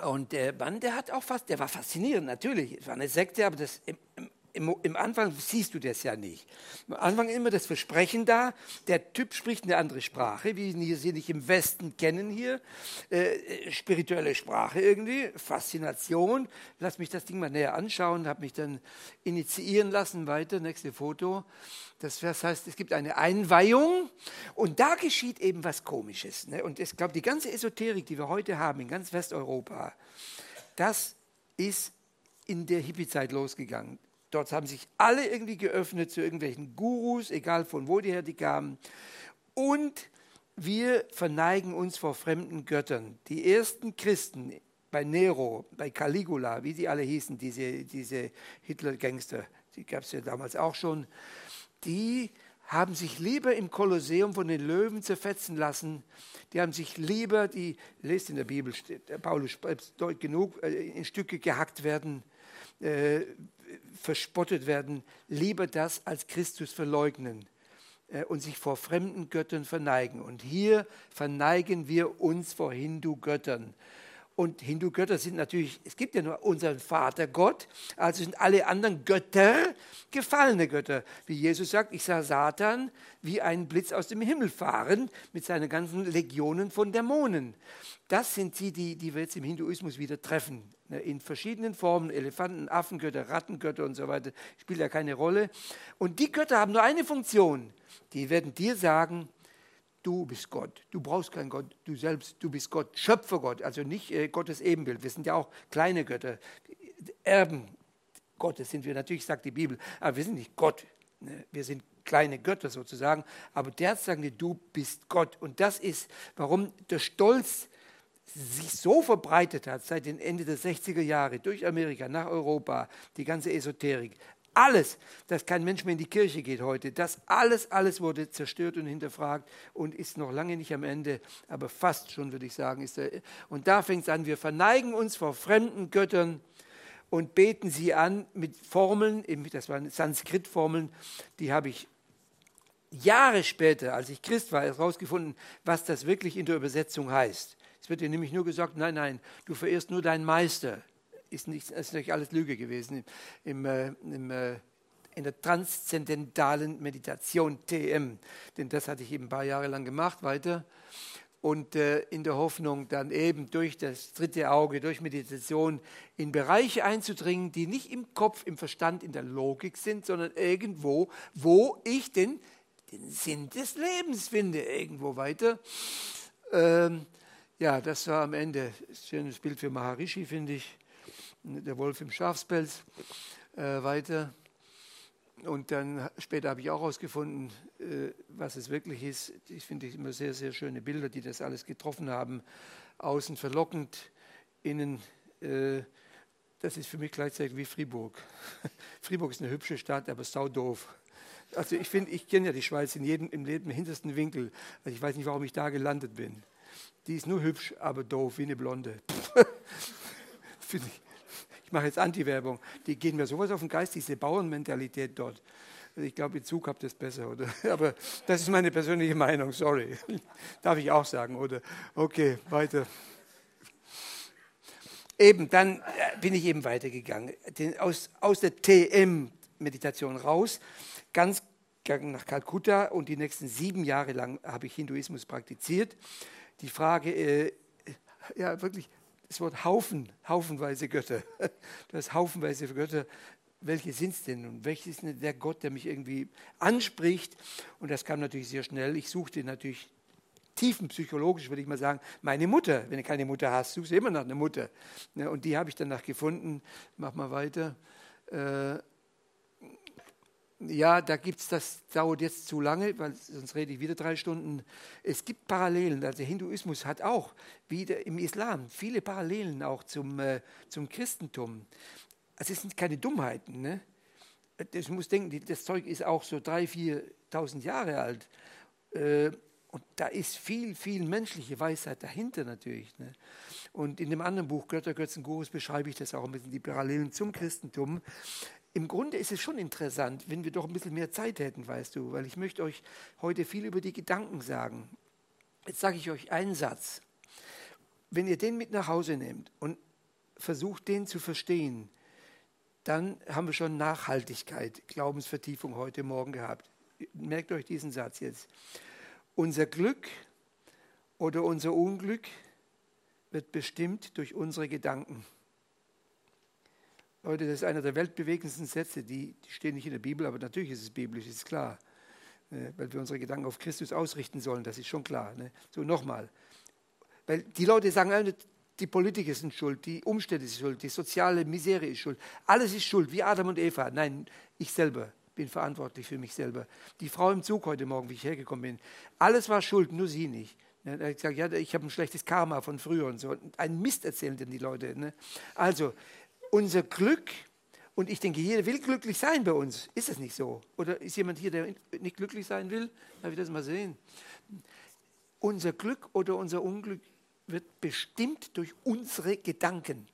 Und der Mann, der hat auch fast, der war faszinierend, natürlich. Es war eine Sekte, aber das im, im im, im, Anfang siehst du das ja nicht. Am Anfang immer das Versprechen da, der Typ spricht eine andere Sprache, wie wir sie nicht im Westen kennen hier. Äh, äh, spirituelle Sprache irgendwie, Faszination. Lass mich das Ding mal näher anschauen, habe mich dann initiieren lassen. Weiter, nächste Foto. Das heißt, es gibt eine Einweihung und da geschieht eben was Komisches. Ne? Und ich glaube, die ganze Esoterik, die wir heute haben in ganz Westeuropa, das ist in der Hippie-Zeit losgegangen. Dort haben sich alle irgendwie geöffnet zu irgendwelchen Gurus, egal von wo die her die kamen. Und wir verneigen uns vor fremden Göttern. Die ersten Christen bei Nero, bei Caligula, wie die alle hießen, diese, diese Hitler-Gangster, die gab es ja damals auch schon, die haben sich lieber im Kolosseum von den Löwen zerfetzen lassen. Die haben sich lieber, die, lest in der Bibel, Paulus dort genug, äh, in Stücke gehackt werden, äh, verspottet werden, lieber das als Christus verleugnen äh, und sich vor fremden Göttern verneigen. Und hier verneigen wir uns vor Hindu-Göttern. Und Hindu-Götter sind natürlich, es gibt ja nur unseren Vater Gott, also sind alle anderen Götter gefallene Götter. Wie Jesus sagt, ich sah Satan wie ein Blitz aus dem Himmel fahren mit seinen ganzen Legionen von Dämonen. Das sind sie, die, die wir jetzt im Hinduismus wieder treffen. Ne, in verschiedenen Formen, Elefanten, Affengötter, Rattengötter und so weiter, spielt ja keine Rolle. Und die Götter haben nur eine Funktion. Die werden dir sagen, du bist Gott. Du brauchst keinen Gott, du selbst, du bist Gott, Schöpfergott, also nicht äh, Gottes Ebenbild. Wir sind ja auch kleine Götter, Erben Gottes sind wir natürlich, sagt die Bibel, aber wir sind nicht Gott. Ne? Wir sind kleine Götter sozusagen, aber der sagt dir, du bist Gott. Und das ist, warum der Stolz sich so verbreitet hat seit dem Ende der 60er Jahre durch Amerika nach Europa, die ganze Esoterik alles, dass kein Mensch mehr in die Kirche geht heute, das alles, alles wurde zerstört und hinterfragt und ist noch lange nicht am Ende, aber fast schon, würde ich sagen. Ist der, und da fängt es an, wir verneigen uns vor fremden Göttern und beten sie an mit Formeln, das waren Sanskrit-Formeln, die habe ich Jahre später, als ich Christ war, herausgefunden, was das wirklich in der Übersetzung heißt. Es wird dir nämlich nur gesagt, nein, nein, du verehrst nur deinen Meister ist nicht, ist nicht alles Lüge gewesen. Im, äh, im, äh, in der transzendentalen Meditation, TM, denn das hatte ich eben ein paar Jahre lang gemacht, weiter. Und äh, in der Hoffnung, dann eben durch das dritte Auge, durch Meditation in Bereiche einzudringen, die nicht im Kopf, im Verstand, in der Logik sind, sondern irgendwo, wo ich den, den Sinn des Lebens finde, irgendwo weiter. Ähm, ja, das war am Ende ein schönes Bild für Maharishi, finde ich der Wolf im Schafspelz äh, weiter. Und dann später habe ich auch herausgefunden, äh, was es wirklich ist. Ich finde immer sehr, sehr schöne Bilder, die das alles getroffen haben. Außen verlockend, innen, äh, das ist für mich gleichzeitig wie Fribourg. Fribourg ist eine hübsche Stadt, aber saudoof. Also ich finde, ich kenne ja die Schweiz in jedem, im Leben, hintersten Winkel. Also ich weiß nicht, warum ich da gelandet bin. Die ist nur hübsch, aber doof, wie eine Blonde. finde ich ich mache jetzt Anti-Werbung, die gehen mir sowas auf den Geist, diese Bauernmentalität dort. Ich glaube, in Zug habt ihr es besser, oder? Aber das ist meine persönliche Meinung, sorry. Darf ich auch sagen, oder? Okay, weiter. Eben, dann äh, bin ich eben weitergegangen. aus, aus der TM-Meditation raus, ganz nach Kalkutta und die nächsten sieben Jahre lang habe ich Hinduismus praktiziert. Die Frage, äh, ja wirklich, das Wort Haufen, haufenweise Götter. Du hast haufenweise Götter. Welche sind es denn und welches ist denn der Gott, der mich irgendwie anspricht? Und das kam natürlich sehr schnell. Ich suchte natürlich tiefenpsychologisch, würde ich mal sagen, meine Mutter. Wenn du keine Mutter hast, suchst du immer nach einer Mutter. Ne, und die habe ich danach gefunden. Mach mal weiter. Ja, da gibt es, das dauert jetzt zu lange, weil sonst rede ich wieder drei Stunden. Es gibt Parallelen, also Hinduismus hat auch, wieder im Islam, viele Parallelen auch zum, äh, zum Christentum. Also es sind keine Dummheiten. Ne? Ich muss denken, das Zeug ist auch so 3.000, 4.000 Jahre alt. Äh, Und da ist viel, viel menschliche Weisheit dahinter natürlich. Ne? Und in dem anderen Buch, Götter, Götzen, Gurus, beschreibe ich das auch ein bisschen, die Parallelen zum Christentum. Im Grunde ist es schon interessant, wenn wir doch ein bisschen mehr Zeit hätten, weißt du, weil ich möchte euch heute viel über die Gedanken sagen. Jetzt sage ich euch einen Satz. Wenn ihr den mit nach Hause nehmt und versucht, den zu verstehen, dann haben wir schon Nachhaltigkeit, Glaubensvertiefung heute Morgen gehabt. Merkt euch diesen Satz jetzt. Unser Glück oder unser Unglück wird bestimmt durch unsere Gedanken. Leute, das ist einer der weltbewegendsten Sätze, die, die stehen nicht in der Bibel, aber natürlich ist es biblisch, ist klar. Ne, weil wir unsere Gedanken auf Christus ausrichten sollen, das ist schon klar. Ne? So nochmal. Weil die Leute sagen, die Politiker sind schuld, die Umstände sind schuld, die soziale Misere ist schuld. Alles ist schuld, wie Adam und Eva. Nein, ich selber bin verantwortlich für mich selber. Die Frau im Zug heute Morgen, wie ich hergekommen bin, alles war schuld, nur sie nicht. Er hat gesagt, ja, ich habe ein schlechtes Karma von früher und so. Ein Mist erzählen denn die Leute. Ne? Also, unser Glück, und ich denke, jeder will glücklich sein bei uns. Ist es nicht so? Oder ist jemand hier, der nicht glücklich sein will? Darf ich das mal sehen? Unser Glück oder unser Unglück wird bestimmt durch unsere Gedanken.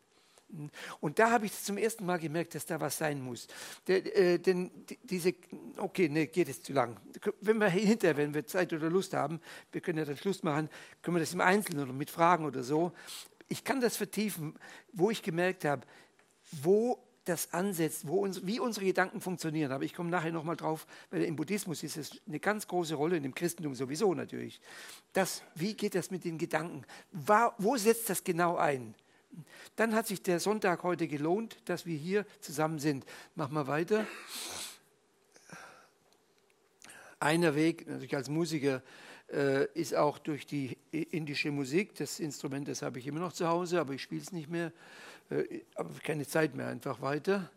Und da habe ich zum ersten Mal gemerkt, dass da was sein muss. Äh, denn diese, okay, ne, geht es zu lang. Wenn wir hinterher, wenn wir Zeit oder Lust haben, wir können ja dann Schluss machen, können wir das im Einzelnen oder mit Fragen oder so. Ich kann das vertiefen, wo ich gemerkt habe, wo das ansetzt, wo uns, wie unsere Gedanken funktionieren. Aber ich komme nachher nochmal drauf, weil im Buddhismus ist es eine ganz große Rolle, im Christentum sowieso natürlich. Das, wie geht das mit den Gedanken? wo setzt das genau ein? Dann hat sich der Sonntag heute gelohnt, dass wir hier zusammen sind. Mach mal weiter. Einer Weg, natürlich als Musiker, äh, ist auch durch die indische Musik. Das Instrument, das habe ich immer noch zu Hause, aber ich spiele es nicht mehr. Äh, aber keine Zeit mehr, einfach weiter.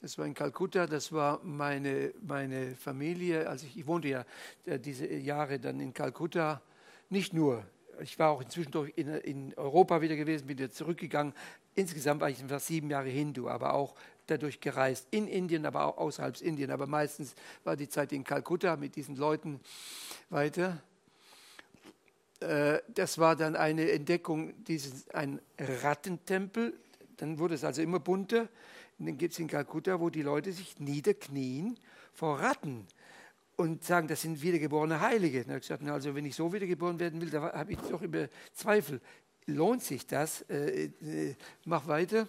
Das war in Kalkutta, das war meine, meine Familie. Also ich, ich wohnte ja äh, diese Jahre dann in Kalkutta, nicht nur ich war auch inzwischen in, in Europa wieder gewesen, bin wieder zurückgegangen. Insgesamt war ich fast sieben Jahre Hindu, aber auch dadurch gereist. In Indien, aber auch außerhalb Indien. Aber meistens war die Zeit in Kalkutta mit diesen Leuten weiter. Äh, das war dann eine Entdeckung, dieses, ein Rattentempel. Dann wurde es also immer bunter. Und dann gibt es in Kalkutta, wo die Leute sich niederknien vor Ratten und sagen, das sind wiedergeborene Heilige. Und er hat gesagt, also wenn ich so wiedergeboren werden will, da habe ich doch immer Zweifel. Lohnt sich das? Äh, äh, mach weiter.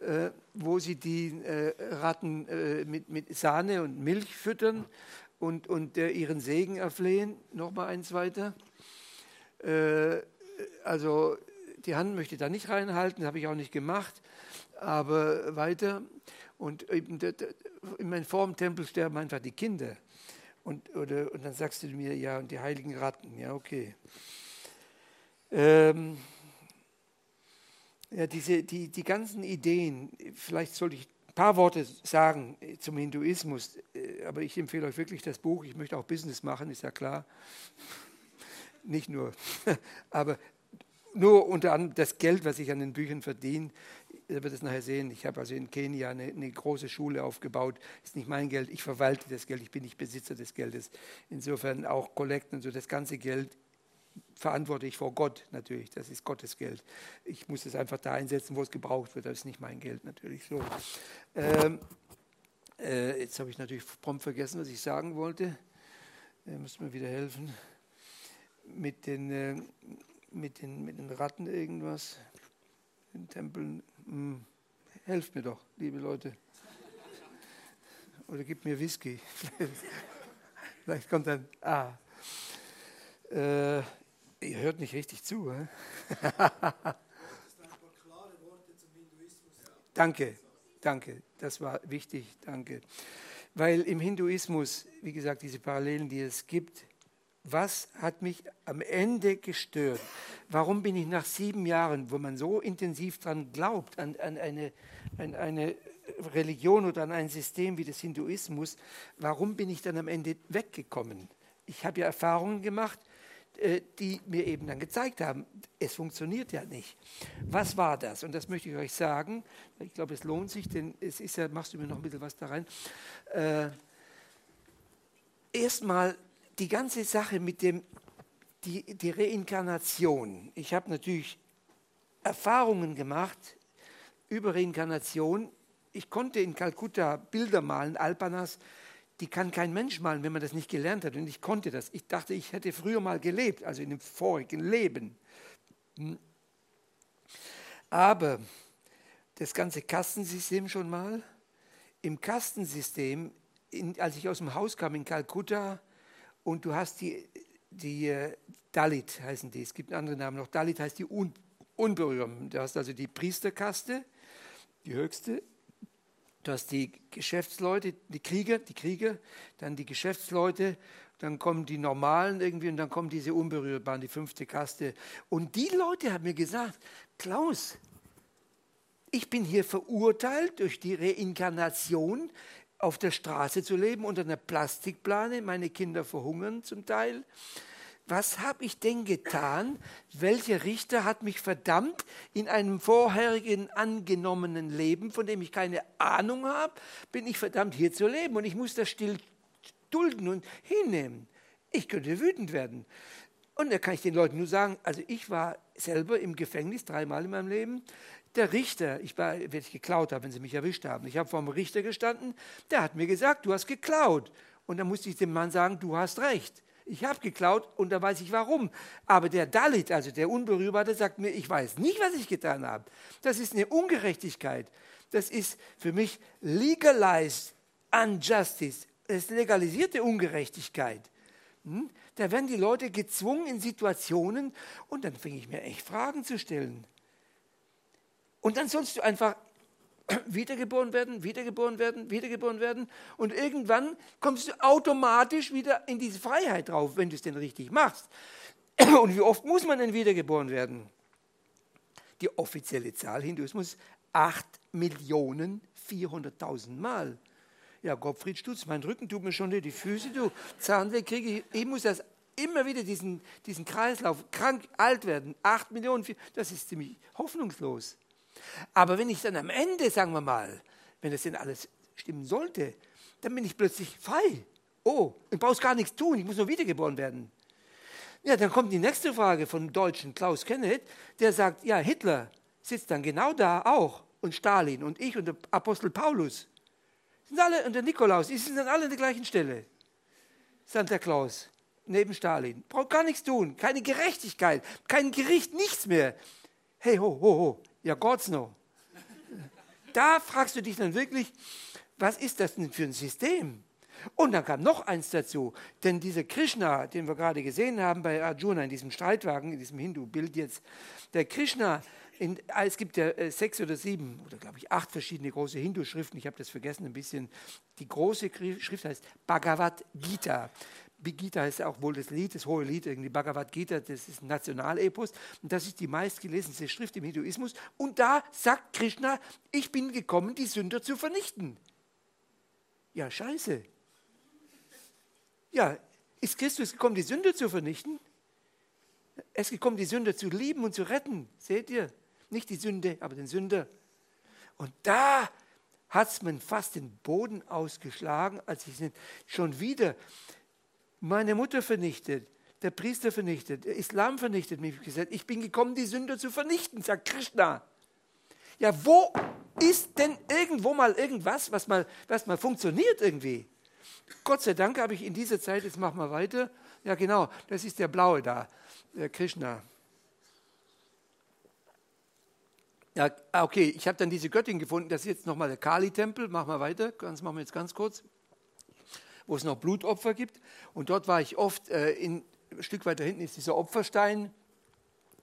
Äh, wo sie die äh, Ratten äh, mit, mit, Sahne und Milch füttern und, und äh, ihren Segen erflehen. Nochmal eins weiter. also die Hand möchte ich da nicht reinhalten, habe ich auch nicht gemacht. Aber weiter. Und eben, in meinem Formtempel sterben einfach die Kinder. Und, oder, und dann sagst du mir, ja, und die heiligen Ratten, ja, okay. Ähm, ja, diese, die, die ganzen Ideen, vielleicht sollte ich ein paar Worte sagen zum Hinduismus, äh, aber ich empfehle euch wirklich das Buch. Ich möchte auch Business machen, ist ja klar. Nicht nur, aber nur unter anderem das Geld, was ich an den Büchern verdiene, ihr werdet es nachher sehen, ich habe also in Kenia eine, eine, große Schule aufgebaut. Ist nicht mein Geld, ich verwalte das Geld, ich bin nicht Besitzer des Geldes. Insofern auch Kollekten und so, das ganze Geld verantworte ich vor Gott natürlich. Das ist Gottes Geld. Ich muss es einfach da einsetzen, wo es gebraucht wird. Das ist nicht mein Geld natürlich so. Ähm, äh, jetzt habe ich natürlich prompt vergessen, was ich sagen wollte. Äh, muss mir wieder helfen. Mit den, äh, mit, den, mit den Ratten irgendwas. Den Tempeln. Hm, helft mir doch, liebe Leute. Oder gib mir Whisky. Vielleicht kommt dann, ah, äh, ihr hört nicht richtig zu. Hä? danke, danke, das war wichtig, danke. Weil im Hinduismus, wie gesagt, diese Parallelen, die es gibt, was hat mich am Ende gestört? Warum bin ich nach sieben Jahren, wo man so intensiv daran glaubt, an, an, eine, an eine Religion oder an ein System wie das Hinduismus, warum bin ich dann am Ende weggekommen? Ich habe ja Erfahrungen gemacht, äh, die mir eben dann gezeigt haben, es funktioniert ja nicht. Was war das? Und das möchte ich euch sagen. Ich glaube, es lohnt sich, denn es ist ja, machst du mir noch ein bisschen was da rein. Äh, Erstmal die ganze Sache mit dem die, die Reinkarnation. Ich habe natürlich Erfahrungen gemacht über Reinkarnation. Ich konnte in Kalkutta Bilder malen, Alpanas, die kann kein Mensch malen, wenn man das nicht gelernt hat. Und ich konnte das. Ich dachte, ich hätte früher mal gelebt, also in dem vorigen Leben. Hm. Aber das ganze Kastensystem schon mal. Im Kastensystem, in, als ich aus dem Haus kam in Kalkutta, und du hast die, die äh, Dalit heißen die, es gibt einen anderen Namen noch, Dalit heißt die Un Unberührten. Du hast also die Priesterkaste, die höchste, du hast die Geschäftsleute, die Krieger, die Krieger, dann die Geschäftsleute, dann kommen die Normalen irgendwie und dann kommt diese Unberührbaren, die fünfte Kaste. Und die Leute haben mir gesagt, Klaus, ich bin hier verurteilt durch die Reinkarnation, auf der Straße zu leben, unter einer Plastikplane. Meine Kinder verhungern zum Teil. Was habe ich denn getan? Welcher Richter hat mich verdammt in einem vorherigen angenommenen Leben, von dem ich keine Ahnung habe, bin ich verdammt hier zu leben und ich muss das still dulden und hinnehmen. Ich könnte wütend werden. Und da kann ich den Leuten nur sagen, also ich war selber im Gefängnis dreimal in meinem Leben. Der Richter, ich ich geklaut habe, wenn sie mich erwischt haben, ich habe vor dem Richter gestanden, der hat mir gesagt, du hast geklaut. Und dann musste ich dem Mann sagen, du hast recht. Ich habe geklaut und da weiß ich warum. Aber der Dalit, also der Unberührbare, sagt mir, ich weiß nicht, was ich getan habe. Das ist eine Ungerechtigkeit. Das ist für mich legalized unjustice. Das ist legalisierte Ungerechtigkeit. Hm? Da werden die Leute gezwungen in Situationen und dann fing ich mir echt Fragen zu stellen. Und dann sollst du einfach wiedergeboren werden, wiedergeboren werden, wiedergeboren werden. Und irgendwann kommst du automatisch wieder in diese Freiheit drauf, wenn du es denn richtig machst. Und wie oft muss man denn wiedergeboren werden? Die offizielle Zahl Hinduismus 8.400.000 Mal. Ja, Gottfried Stutz, mein Rücken tut mir schon die Füße, du Zahnweh kriege ich. Ich muss das immer wieder diesen, diesen Kreislauf, krank, alt werden, 8 Millionen, das ist ziemlich hoffnungslos. Aber wenn ich dann am Ende, sagen wir mal, wenn das denn alles stimmen sollte, dann bin ich plötzlich frei. Oh, ich brauche gar nichts tun, ich muss nur wiedergeboren werden. Ja, dann kommt die nächste Frage von Deutschen Klaus Kenneth, der sagt, ja, Hitler sitzt dann genau da auch und Stalin und ich und der Apostel Paulus. Sind alle, und der Nikolaus, die sind dann alle an der gleichen Stelle. Santa Claus, neben Stalin. Braucht gar nichts tun, keine Gerechtigkeit, kein Gericht, nichts mehr. Hey, ho, ho, ho, ja, God's no. Da fragst du dich dann wirklich, was ist das denn für ein System? Und dann kam noch eins dazu, denn dieser Krishna, den wir gerade gesehen haben bei Arjuna in diesem Streitwagen, in diesem Hindu-Bild jetzt, der Krishna, in, es gibt ja äh, sechs oder sieben oder glaube ich acht verschiedene große Hindu-Schriften, ich habe das vergessen ein bisschen. Die große Schrift heißt Bhagavad Gita. Gita heißt auch wohl das Lied, das hohe Lied, irgendwie Bhagavad Gita, das ist ein Nationalepos und das ist die meistgelesenste Schrift im Hinduismus. Und da sagt Krishna, ich bin gekommen, die Sünder zu vernichten. Ja, scheiße. Ja, ist Christus gekommen, die Sünder zu vernichten? Er ist gekommen, die Sünder zu lieben und zu retten. Seht ihr? Nicht die Sünde, aber den Sünder. Und da hat es mir fast den Boden ausgeschlagen, als ich schon wieder meine Mutter vernichtet, der Priester vernichtet, der Islam vernichtet mich gesagt. Ich bin gekommen, die Sünder zu vernichten, sagt Krishna. Ja, wo ist denn irgendwo mal irgendwas, was mal, was mal funktioniert irgendwie? Gott sei Dank habe ich in dieser Zeit, jetzt machen wir weiter, ja genau, das ist der Blaue da, der Krishna. Ja, ah, okay, ich habe dann diese Göttin gefunden, das ist jetzt nochmal der Kali-Tempel, machen wir weiter, das machen wir jetzt ganz kurz wo es noch Blutopfer gibt. Und dort war ich oft, äh, in, ein Stück weiter hinten ist dieser Opferstein.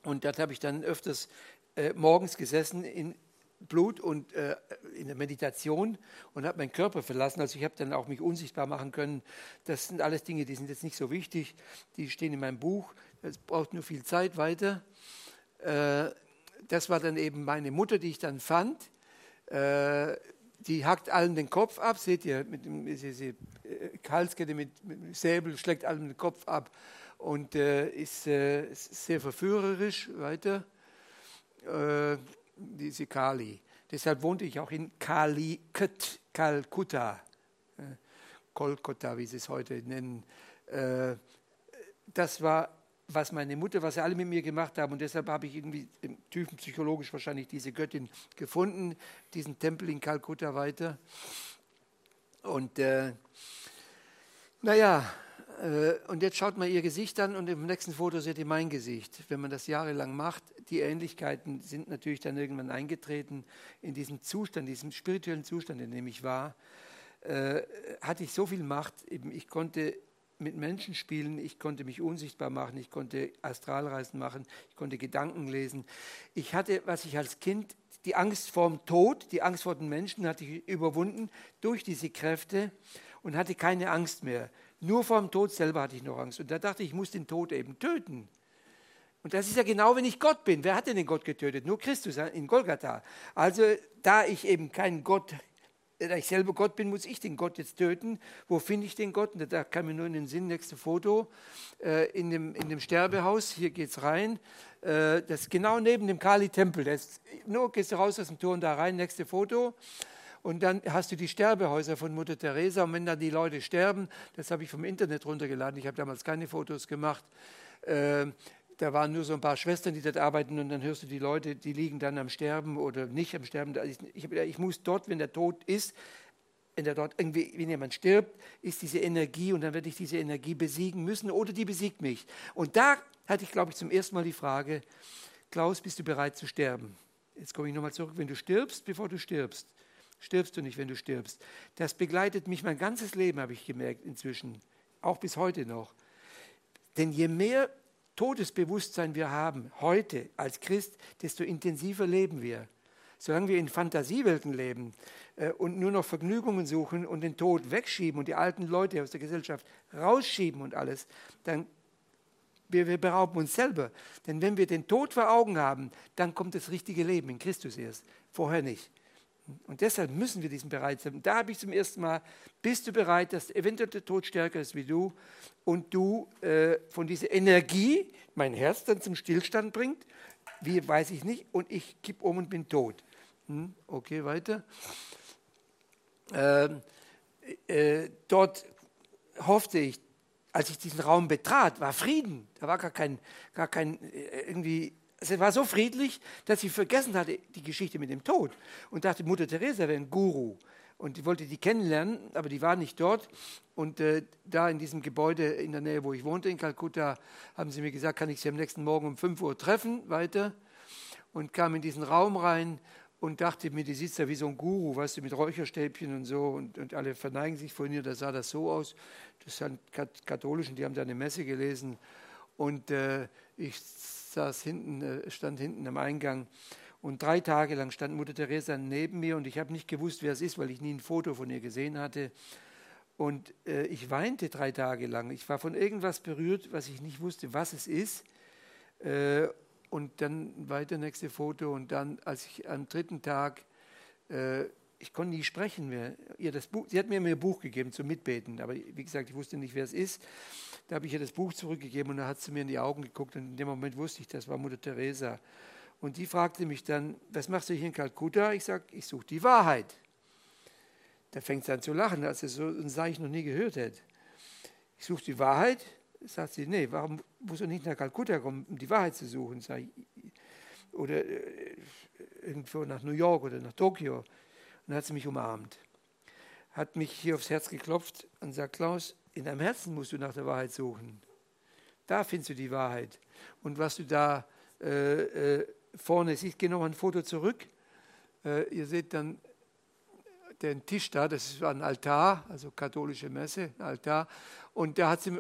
Und dort habe ich dann öfters äh, morgens gesessen in Blut und äh, in der Meditation und habe meinen Körper verlassen. Also ich habe dann auch mich unsichtbar machen können. Das sind alles Dinge, die sind jetzt nicht so wichtig. Die stehen in meinem Buch. Es braucht nur viel Zeit weiter. Äh, das war dann eben meine Mutter, die ich dann fand. Äh, die hackt allen den Kopf ab, seht ihr, mit dem, diese äh, Halskette mit, mit Säbel schlägt allen den Kopf ab und äh, ist, äh, sehr verführerisch weiter, äh, diese Kali. Deshalb wohnte ich auch in Calicut, Calcutta, äh, Kolkata, wie sie es heute nennen. Äh, das war was meine Mutter, was sie alle mit mir gemacht haben. Und deshalb habe ich irgendwie typenpsychologisch wahrscheinlich diese Göttin gefunden, diesen Tempel in Kalkutta weiter. Und äh, naja, äh, und jetzt schaut mal ihr Gesicht an und im nächsten Foto seht ihr mein Gesicht. Wenn man das jahrelang macht, die Ähnlichkeiten sind natürlich dann irgendwann eingetreten. In diesem Zustand, diesem spirituellen Zustand, in dem ich war, äh, hatte ich so viel Macht. Eben, ich konnte mit Menschen spielen, ich konnte mich unsichtbar machen, ich konnte Astralreisen machen, ich konnte Gedanken lesen. Ich hatte, was ich als Kind, die Angst vor dem Tod, die Angst vor den Menschen hatte ich überwunden durch diese Kräfte und hatte keine Angst mehr. Nur vor dem Tod selber hatte ich noch Angst. Und da dachte ich, ich muss den Tod eben töten. Und das ist ja genau, wenn ich Gott bin. Wer hat denn den Gott getötet? Nur Christus in Golgatha. Also da ich eben keinen Gott da ich selber Gott bin, muss ich den Gott jetzt töten. Wo finde ich den Gott? Und da kam mir nur in den Sinn, nächste Foto, äh, in, dem, in dem Sterbehaus, hier geht es rein, äh, das ist genau neben dem Kali-Tempel. Nur gehst du raus aus dem Tor und da rein, nächste Foto. Und dann hast du die Sterbehäuser von Mutter Teresa. Und wenn dann die Leute sterben, das habe ich vom Internet runtergeladen, ich habe damals keine Fotos gemacht, äh, da waren nur so ein paar Schwestern, die dort arbeiten und dann hörst du die Leute, die liegen dann am Sterben oder nicht am Sterben. Ich, ich, ich muss dort, wenn der Tod ist, wenn, der dort irgendwie, wenn jemand stirbt, ist diese Energie und dann werde ich diese Energie besiegen müssen oder die besiegt mich. Und da hatte ich, glaube ich, zum ersten Mal die Frage, Klaus, bist du bereit zu sterben? Jetzt komme ich nochmal zurück, wenn du stirbst, bevor du stirbst, stirbst du nicht, wenn du stirbst. Das begleitet mich mein ganzes Leben, habe ich gemerkt inzwischen, auch bis heute noch. Denn je mehr Todesbewusstsein wir haben heute als Christ, desto intensiver leben wir. Solange wir in Fantasiewelten leben äh, und nur noch Vergnügungen suchen und den Tod wegschieben und die alten Leute aus der Gesellschaft rausschieben und alles, dann wir, wir berauben uns selber. Denn wenn wir den Tod vor Augen haben, dann kommt das richtige Leben in Christus erst, vorher nicht. Und deshalb müssen wir diesen bereit sein. Da habe ich zum ersten Mal, bist du bereit, dass eventuell der Tod stärker ist wie du und du äh, von dieser Energie mein Herz dann zum Stillstand bringt? Wie, weiß ich nicht. Und ich kipp um und bin tot. Hm, okay, weiter. Ähm, äh, dort hoffte ich, als ich diesen Raum betrat, war Frieden. Da war gar kein, gar kein äh, irgendwie es war so friedlich, dass ich vergessen hatte, die Geschichte mit dem Tod und dachte, Mutter Teresa wäre ein Guru. Und ich wollte die kennenlernen, aber die war nicht dort. Und äh, da in diesem Gebäude in der Nähe, wo ich wohnte, in Kalkutta, haben sie mir gesagt, kann ich sie am nächsten Morgen um 5 Uhr treffen, weiter. Und kam in diesen Raum rein und dachte mir, die sitzt da wie so ein Guru, weißt du, mit Räucherstäbchen und so. Und, und alle verneigen sich vor ihr, da sah das so aus. Das sind Katholischen, die haben da eine Messe gelesen. Und äh, ich saß hinten, äh, stand hinten am Eingang. Und drei Tage lang stand Mutter Teresa neben mir und ich habe nicht gewusst, wer es ist, weil ich nie ein Foto von ihr gesehen hatte. Und äh, ich weinte drei Tage lang. Ich war von irgendwas berührt, was ich nicht wusste, was es ist. Äh, und dann weiter nächste Foto. Und dann, als ich am dritten Tag, äh, ich konnte nie sprechen mehr. Ihr das Buch, sie hat mir ein Buch gegeben zum Mitbeten, aber wie gesagt, ich wusste nicht, wer es ist. Da habe ich ihr das Buch zurückgegeben und da hat sie mir in die Augen geguckt und in dem Moment wusste ich, das war Mutter Teresa. Und die fragte mich dann, was machst du hier in Kalkutta? Ich sage, ich suche die Wahrheit. Da fängt sie an zu lachen, als sie so ein Zeichen noch nie gehört hätte. Ich suche die Wahrheit. Sagt sie, nee, warum musst du nicht nach Kalkutta kommen, um die Wahrheit zu suchen? Sag ich, oder äh, irgendwo nach New York oder nach Tokio. Und dann hat sie mich umarmt, hat mich hier aufs Herz geklopft und sagt, Klaus, in deinem Herzen musst du nach der Wahrheit suchen. Da findest du die Wahrheit. Und was du da äh, äh, vorne siehst, geh noch ein Foto zurück. Äh, ihr seht dann den Tisch da, das ist ein Altar, also katholische Messe, ein Altar. Und da hat sie,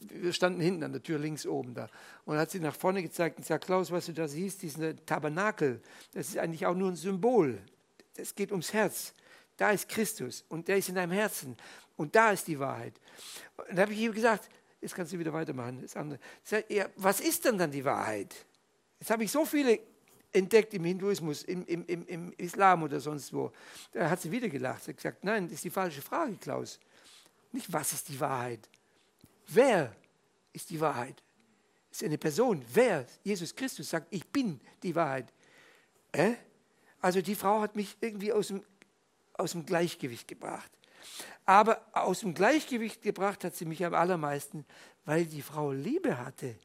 wir standen hinten an der Tür links oben da. Und hat sie nach vorne gezeigt und sagt, Klaus, was du da siehst, diesen Tabernakel, das ist eigentlich auch nur ein Symbol. Es geht ums Herz. Da ist Christus und der ist in deinem Herzen. Und da ist die Wahrheit. Und dann habe ich ihm gesagt, jetzt kannst du wieder weitermachen. Das andere. Was ist denn dann die Wahrheit? Jetzt habe ich so viele entdeckt im Hinduismus, im, im, im, im, Islam oder sonst wo. Da hat sie wieder gelacht. Sie hat gesagt, nein, das ist die falsche Frage, Klaus. Nicht, was ist die Wahrheit? Wer ist die Wahrheit? Ist eine Person. Wer? Jesus Christus sagt, ich bin die Wahrheit. Äh? Also die Frau hat mich irgendwie aus dem, aus dem Gleichgewicht gebracht. Aber aus dem Gleichgewicht gebracht hat sie mich am allermeisten, weil die Frau Liebe hatte.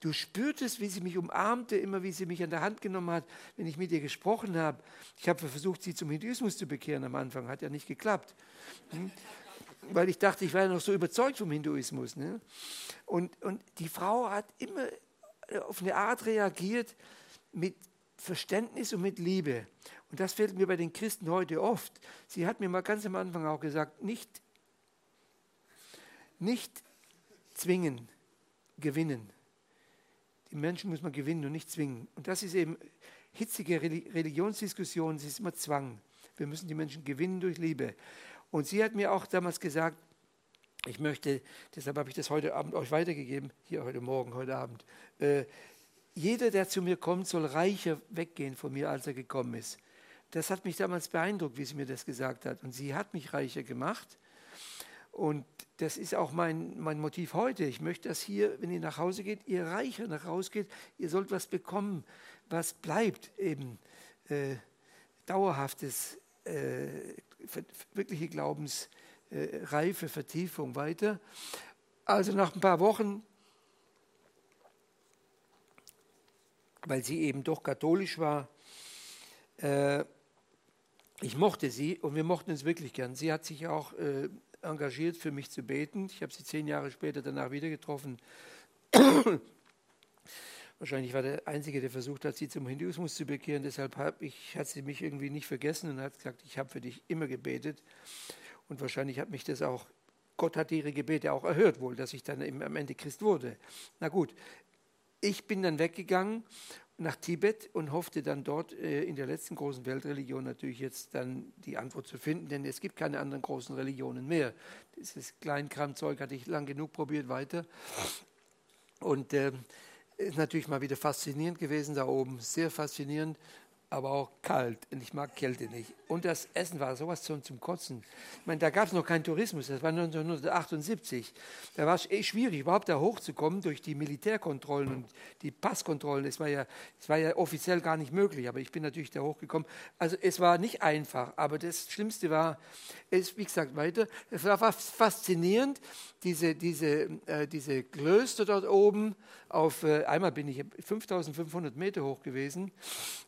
Du spürtest, wie sie mich umarmte, immer wie sie mich an der Hand genommen hat, wenn ich mit ihr gesprochen habe. Ich habe versucht, sie zum Hinduismus zu bekehren am Anfang, hat ja nicht geklappt. Hm? Weil ich dachte, ich wäre noch so überzeugt vom Hinduismus. Ne? Und, und die Frau hat immer auf eine Art reagiert mit Verständnis und mit Liebe. Und das fehlt mir bei den Christen heute oft. Sie hat mir mal ganz am Anfang auch gesagt, nicht, nicht zwingen, gewinnen. Die Menschen muss man gewinnen und nicht zwingen. Und das ist eben hitzige Religionsdiskussion, es ist immer Zwang. Wir müssen die Menschen gewinnen durch Liebe. Und sie hat mir auch damals gesagt, ich möchte, deshalb habe ich das heute Abend euch weitergegeben, hier heute Morgen, heute Abend. Äh, jeder, der zu mir kommt, soll reicher weggehen von mir, als er gekommen ist. Das hat mich damals beeindruckt, wie sie mir das gesagt hat. Und sie hat mich reicher gemacht. Und das ist auch mein, mein Motiv heute. Ich möchte, dass hier, wenn ihr nach Hause geht, ihr reicher nach Hause geht. Ihr sollt was bekommen, was bleibt eben. Äh, dauerhaftes, äh, wirkliche Glaubensreife, äh, Vertiefung weiter. Also nach ein paar Wochen, weil sie eben doch katholisch war, äh, ich mochte sie und wir mochten uns wirklich gern. Sie hat sich auch äh, engagiert, für mich zu beten. Ich habe sie zehn Jahre später danach wieder getroffen. Wahrscheinlich war der Einzige, der versucht hat, sie zum Hinduismus zu bekehren. Deshalb habe ich, hat sie mich irgendwie nicht vergessen und hat gesagt, ich habe für dich immer gebetet. Und wahrscheinlich hat mich das auch, Gott hat ihre Gebete auch erhört wohl, dass ich dann eben am Ende Christ wurde. Na gut, ich bin dann weggegangen nach Tibet und hoffte dann dort äh, in der letzten großen Weltreligion natürlich jetzt dann die Antwort zu finden, denn es gibt keine anderen großen Religionen mehr. Dieses Kleinkramzeug hatte ich lang genug probiert weiter. Und äh, ist natürlich mal wieder faszinierend gewesen da oben, sehr faszinierend aber auch kalt und ich mag Kälte nicht. Und das Essen war sowas zum, zum Kotzen. Ich meine, da gab es noch keinen Tourismus, das war 1978. Da war es eh schwierig, überhaupt da hochzukommen durch die Militärkontrollen und die Passkontrollen. Es war, ja, war ja offiziell gar nicht möglich, aber ich bin natürlich da hochgekommen. Also es war nicht einfach, aber das Schlimmste war, es, wie gesagt, weiter, es war faszinierend, diese, diese, äh, diese Klöster dort oben. Auf, äh, einmal bin ich 5500 Meter hoch gewesen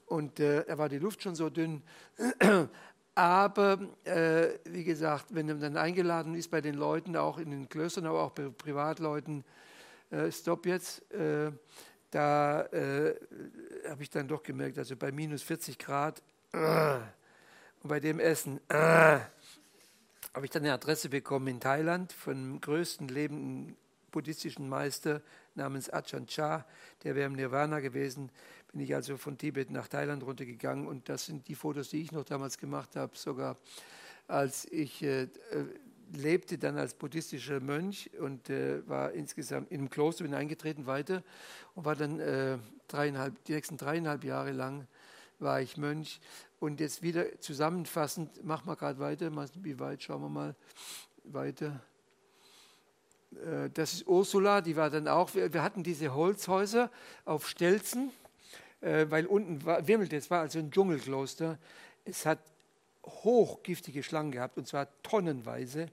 und äh, da war die Luft schon so dünn. Aber äh, wie gesagt, wenn man dann eingeladen ist bei den Leuten, auch in den Klöstern, aber auch bei Privatleuten, äh, stopp jetzt, äh, da äh, habe ich dann doch gemerkt, also bei minus 40 Grad äh, und bei dem Essen habe ich dann eine Adresse bekommen in Thailand von dem größten lebenden buddhistischen Meister namens Ajahn Chah, der wäre im Nirvana gewesen, bin ich also von Tibet nach Thailand runtergegangen und das sind die Fotos, die ich noch damals gemacht habe, sogar als ich äh, lebte dann als buddhistischer Mönch und äh, war insgesamt in einem Kloster, bin eingetreten weiter und war dann äh, dreieinhalb, die nächsten dreieinhalb Jahre lang war ich Mönch und jetzt wieder zusammenfassend, mach mal gerade weiter, wie weit, schauen wir mal weiter. Äh, das ist Ursula, die war dann auch, wir hatten diese Holzhäuser auf Stelzen, äh, weil unten war, wimmelte, es war also ein Dschungelkloster. Es hat hochgiftige Schlangen gehabt, und zwar tonnenweise.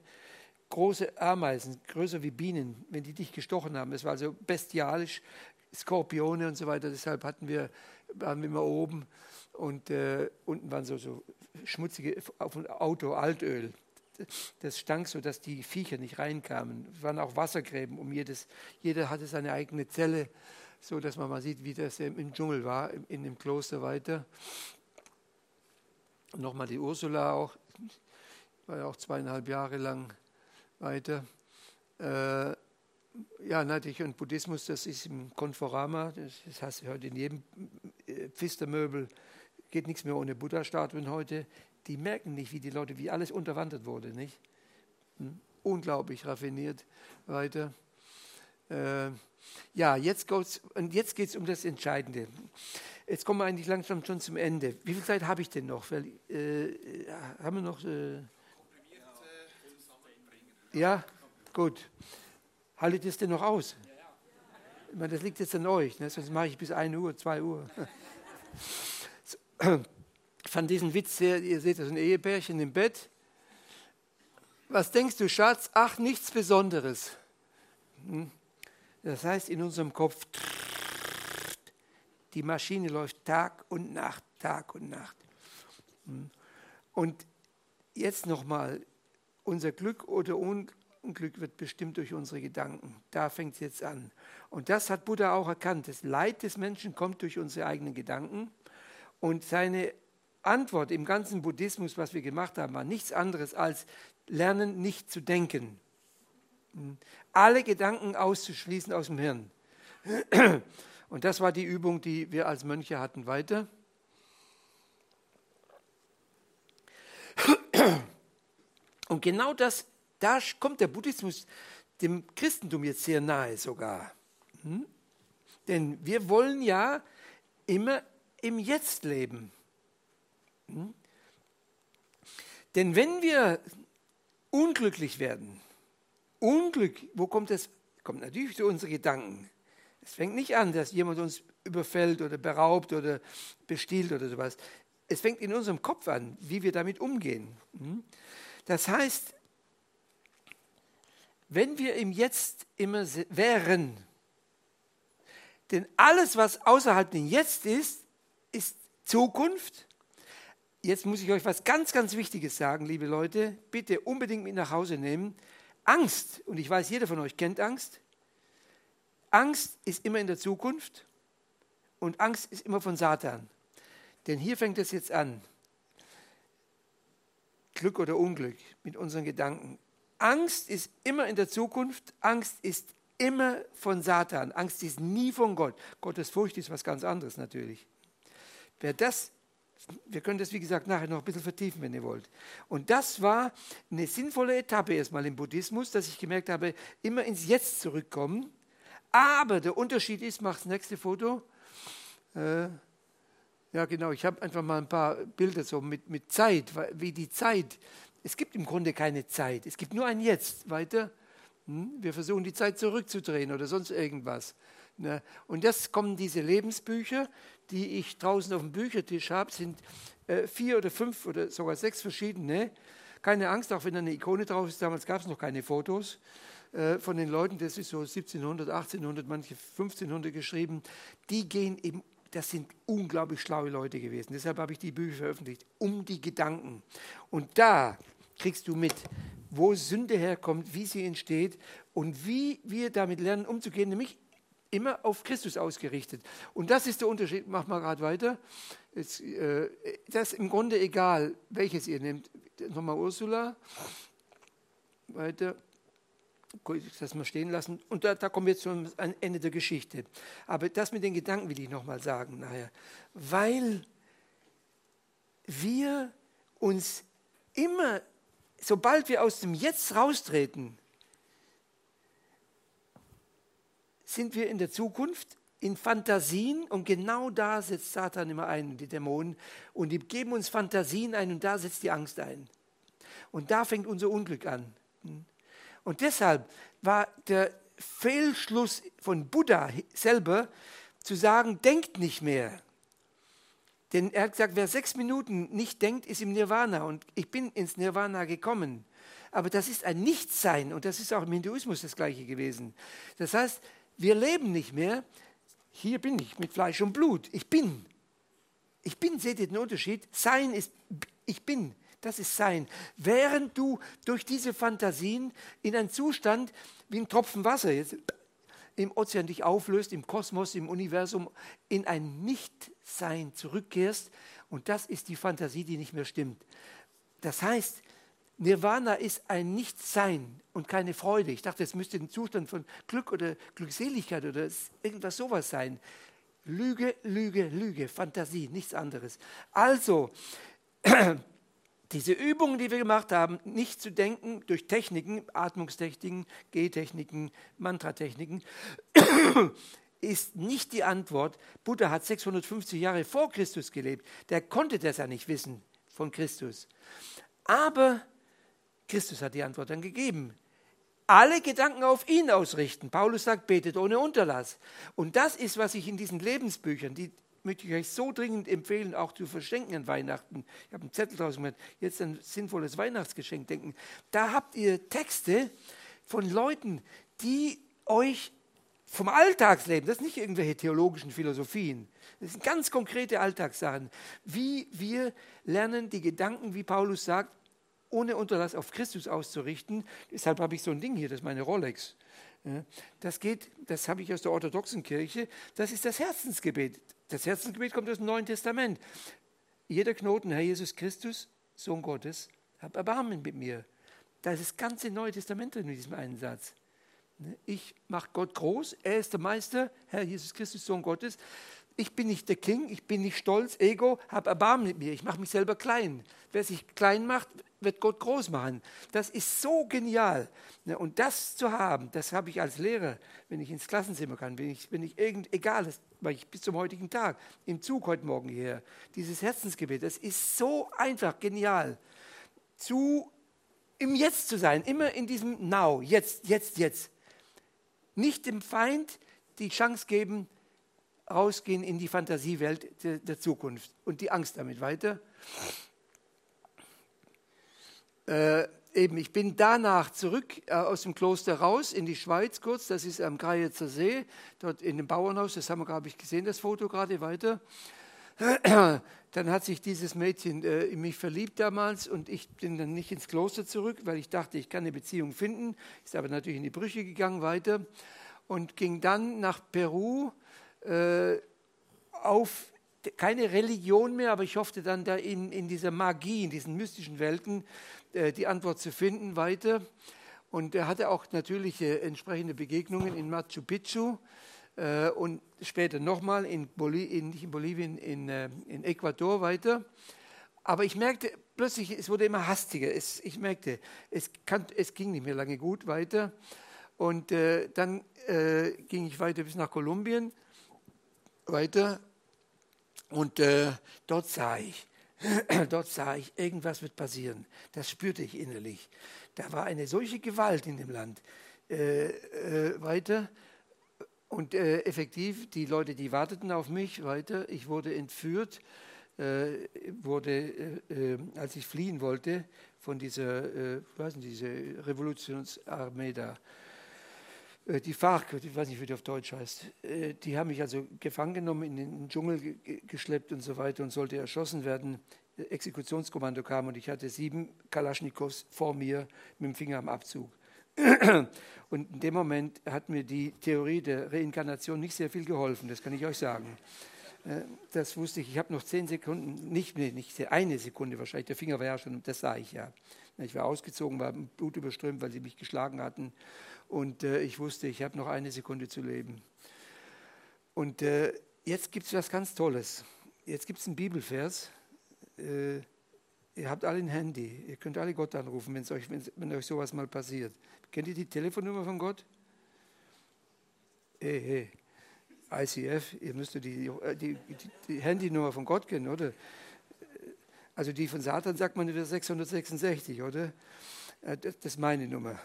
Große Ameisen, größer wie Bienen, wenn die dich gestochen haben. Es war also bestialisch, Skorpione und so weiter. Deshalb hatten wir, waren wir immer oben und äh, unten waren so, so schmutzige, auf dem Auto Altöl. Das stank so, dass die Viecher nicht reinkamen. Es waren auch Wassergräben um jedes. Jeder hatte seine eigene Zelle so dass man mal sieht, wie das im Dschungel war, in dem Kloster weiter. Nochmal die Ursula auch, war ja auch zweieinhalb Jahre lang weiter. Äh, ja, natürlich, und Buddhismus, das ist im Konforama, das, das heißt heute in jedem äh, Pfistermöbel, geht nichts mehr ohne Buddha-Statuen heute. Die merken nicht, wie die Leute, wie alles unterwandert wurde, nicht? Hm? Unglaublich raffiniert weiter. Äh, ja, jetzt geht es um das Entscheidende. Jetzt kommen wir eigentlich langsam schon zum Ende. Wie viel Zeit habe ich denn noch? Weil, äh, haben wir noch. Äh, ja, gut. Haltet es denn noch aus? Ich meine, das liegt jetzt an euch, ne? sonst mache ich bis 1 Uhr, 2 Uhr. Ich fand diesen Witz sehr, ihr seht das ein Ehepärchen im Bett. Was denkst du, Schatz? Ach, nichts Besonderes. Hm? Das heißt, in unserem Kopf Die Maschine läuft Tag und Nacht, Tag und Nacht. Und jetzt nochmal, unser Glück oder Unglück wird bestimmt durch unsere Gedanken. Da fängt es jetzt an. Und das hat Buddha auch erkannt. Das Leid des Menschen kommt durch unsere eigenen Gedanken. Und seine Antwort im ganzen Buddhismus, was wir gemacht haben, war nichts anderes als lernen, nicht zu denken. Hm. Alle Gedanken auszuschließen aus dem Hirn. Und das war die Übung, die wir als Mönche hatten. Weiter. Und genau das, da kommt der Buddhismus dem Christentum jetzt sehr nahe sogar. Hm? Denn wir wollen ja immer im Jetzt leben. Hm? Denn wenn wir unglücklich werden, Unglück, wo kommt das? Kommt natürlich durch unsere Gedanken. Es fängt nicht an, dass jemand uns überfällt oder beraubt oder bestiehlt oder sowas. Es fängt in unserem Kopf an, wie wir damit umgehen. Hm? Das heißt, wenn wir im Jetzt immer wären, denn alles, was außerhalb dem Jetzt ist, ist Zukunft. Jetzt muss ich euch was ganz, ganz Wichtiges sagen, liebe Leute. Bitte unbedingt mit nach Hause nehmen. Angst, und ich weiß, jeder von euch kennt Angst. Angst ist immer in der Zukunft und Angst ist immer von Satan. Denn hier fängt es jetzt an. Glück oder Unglück mit unseren Gedanken. Angst ist immer in der Zukunft, Angst ist immer von Satan, Angst ist nie von Gott. Gottes Furcht ist was ganz anderes natürlich. Wer das, wir können das wie gesagt nachher noch ein bisschen vertiefen, wenn ihr wollt. Und das war eine sinnvolle Etappe erstmal im Buddhismus, dass ich gemerkt habe, immer ins Jetzt zurückkommen. Aber der Unterschied ist, mach das nächste Foto. Äh, ja, genau. Ich habe einfach mal ein paar Bilder so mit, mit Zeit, wie die Zeit. Es gibt im Grunde keine Zeit. Es gibt nur ein Jetzt. Weiter. Hm? Wir versuchen die Zeit zurückzudrehen oder sonst irgendwas. Ne? Und das kommen diese Lebensbücher, die ich draußen auf dem Büchertisch habe, sind äh, vier oder fünf oder sogar sechs verschiedene. Keine Angst, auch wenn da eine Ikone drauf ist. Damals gab es noch keine Fotos äh, von den Leuten. Das ist so 1700, 1800, manche 1500 geschrieben. Die gehen eben das sind unglaublich schlaue Leute gewesen. Deshalb habe ich die Bücher veröffentlicht, um die Gedanken. Und da kriegst du mit, wo Sünde herkommt, wie sie entsteht und wie wir damit lernen umzugehen, nämlich immer auf Christus ausgerichtet. Und das ist der Unterschied. Mach mal gerade weiter. Jetzt, äh, das ist im Grunde egal, welches ihr nehmt. Nochmal Ursula. Weiter das mal stehen lassen. Und da, da kommen wir zum Ende der Geschichte. Aber das mit den Gedanken will ich nochmal sagen nachher. Weil wir uns immer, sobald wir aus dem Jetzt raustreten, sind wir in der Zukunft in Fantasien und genau da setzt Satan immer ein, die Dämonen, und die geben uns Fantasien ein und da setzt die Angst ein. Und da fängt unser Unglück an. Und deshalb war der Fehlschluss von Buddha selber zu sagen, denkt nicht mehr. Denn er hat gesagt, wer sechs Minuten nicht denkt, ist im Nirvana. Und ich bin ins Nirvana gekommen. Aber das ist ein Nichtsein. Und das ist auch im Hinduismus das gleiche gewesen. Das heißt, wir leben nicht mehr. Hier bin ich mit Fleisch und Blut. Ich bin. Ich bin, seht ihr den Unterschied? Sein ist, ich bin. Das ist Sein. Während du durch diese Fantasien in einen Zustand wie ein Tropfen Wasser jetzt im Ozean dich auflöst, im Kosmos, im Universum, in ein Nichtsein zurückkehrst. Und das ist die Fantasie, die nicht mehr stimmt. Das heißt, Nirvana ist ein Nichtsein und keine Freude. Ich dachte, es müsste ein Zustand von Glück oder Glückseligkeit oder irgendwas sowas sein. Lüge, Lüge, Lüge, Fantasie, nichts anderes. Also, diese Übungen, die wir gemacht haben, nicht zu denken durch Techniken, Atmungstechniken, Gehtechniken, Mantratechniken, ist nicht die Antwort. Buddha hat 650 Jahre vor Christus gelebt. Der konnte das ja nicht wissen von Christus. Aber Christus hat die Antwort dann gegeben. Alle Gedanken auf ihn ausrichten. Paulus sagt, betet ohne Unterlass. Und das ist, was ich in diesen Lebensbüchern, die möchte ich euch so dringend empfehlen, auch zu verschenken an Weihnachten. Ich habe einen Zettel draußen gemacht, jetzt ein sinnvolles Weihnachtsgeschenk denken. Da habt ihr Texte von Leuten, die euch vom Alltagsleben. Das sind nicht irgendwelche theologischen Philosophien. Das sind ganz konkrete Alltagssachen. Wie wir lernen, die Gedanken, wie Paulus sagt, ohne Unterlass auf Christus auszurichten. Deshalb habe ich so ein Ding hier, das ist meine Rolex. Das geht, das habe ich aus der orthodoxen Kirche, das ist das Herzensgebet. Das Herzensgebet kommt aus dem Neuen Testament. Jeder Knoten, Herr Jesus Christus, Sohn Gottes, hab Erbarmen mit mir. Da ist das ganze Neue Testament drin in diesem einen Satz. Ich mache Gott groß, er ist der Meister, Herr Jesus Christus, Sohn Gottes. Ich bin nicht der King, ich bin nicht stolz, Ego, hab Erbarmen mit mir, ich mache mich selber klein. Wer sich klein macht, wird Gott groß machen. Das ist so genial. Und das zu haben, das habe ich als Lehrer, wenn ich ins Klassenzimmer kann, wenn ich, wenn ich irgend, egal, das weil ich bis zum heutigen Tag, im Zug heute Morgen hierher, dieses Herzensgebet, das ist so einfach, genial. Zu, im Jetzt zu sein, immer in diesem Now, jetzt, jetzt, jetzt. Nicht dem Feind die Chance geben, rausgehen in die Fantasiewelt der, Zukunft und die Angst damit weiter. Äh, eben, ich bin danach zurück äh, aus dem Kloster raus in die Schweiz kurz, das ist am Greizer See, dort in dem Bauernhaus, das haben wir, glaube ich, gesehen, das Foto gerade weiter. Dann hat sich dieses Mädchen äh, in mich verliebt damals und ich bin dann nicht ins Kloster zurück, weil ich dachte, ich kann eine Beziehung finden, ist aber natürlich in die Brüche gegangen weiter und ging dann nach Peru äh, auf keine Religion mehr, aber ich hoffte dann da in, in dieser Magie, in diesen mystischen Welten äh, die Antwort zu finden weiter. Und er hatte auch natürlich äh, entsprechende Begegnungen in Machu Picchu äh, und später nochmal in, Boli in, nicht in Bolivien, in, äh, in Ecuador weiter. Aber ich merkte plötzlich, es wurde immer hastiger. Es, ich merkte, es, kann, es ging nicht mehr lange gut weiter. Und äh, dann äh, ging ich weiter bis nach Kolumbien weiter und äh, dort sah ich, dort sah ich, irgendwas wird passieren. Das spürte ich innerlich. Da war eine solche Gewalt in dem Land. Äh, äh, weiter und äh, effektiv, die Leute, die warteten auf mich weiter. Ich wurde entführt, äh, wurde, äh, als ich fliehen wollte von dieser, äh, weiß nicht, diese Revolutionsarmee da, die FARC, ich weiß nicht, wie die auf Deutsch heißt, äh, die haben mich also gefangen genommen, in den Dschungel geschleppt und so weiter und sollte erschossen werden. Äh, Exekutionskommando kam und ich hatte sieben Kalaschnikows vor mir mit dem Finger am Abzug. Und in dem Moment hat mir die Theorie der Reinkarnation nicht sehr viel geholfen, das kann ich euch sagen. Das wusste ich, ich habe noch zehn Sekunden, nicht, nee, nicht eine Sekunde wahrscheinlich, der Finger war ja schon, das sah ich ja. Ich war ausgezogen, war Blut überströmt, weil sie mich geschlagen hatten und äh, ich wusste, ich habe noch eine Sekunde zu leben. Und äh, jetzt gibt es was ganz Tolles. Jetzt gibt es einen Bibelvers. Äh, ihr habt alle ein Handy. Ihr könnt alle Gott anrufen, euch, wenn euch sowas mal passiert. Kennt ihr die Telefonnummer von Gott? Hey, hey. ICF, ihr müsst die, die, die, die Handynummer von Gott kennen, oder? Also die von Satan sagt man wieder 666, oder? Äh, das ist meine Nummer.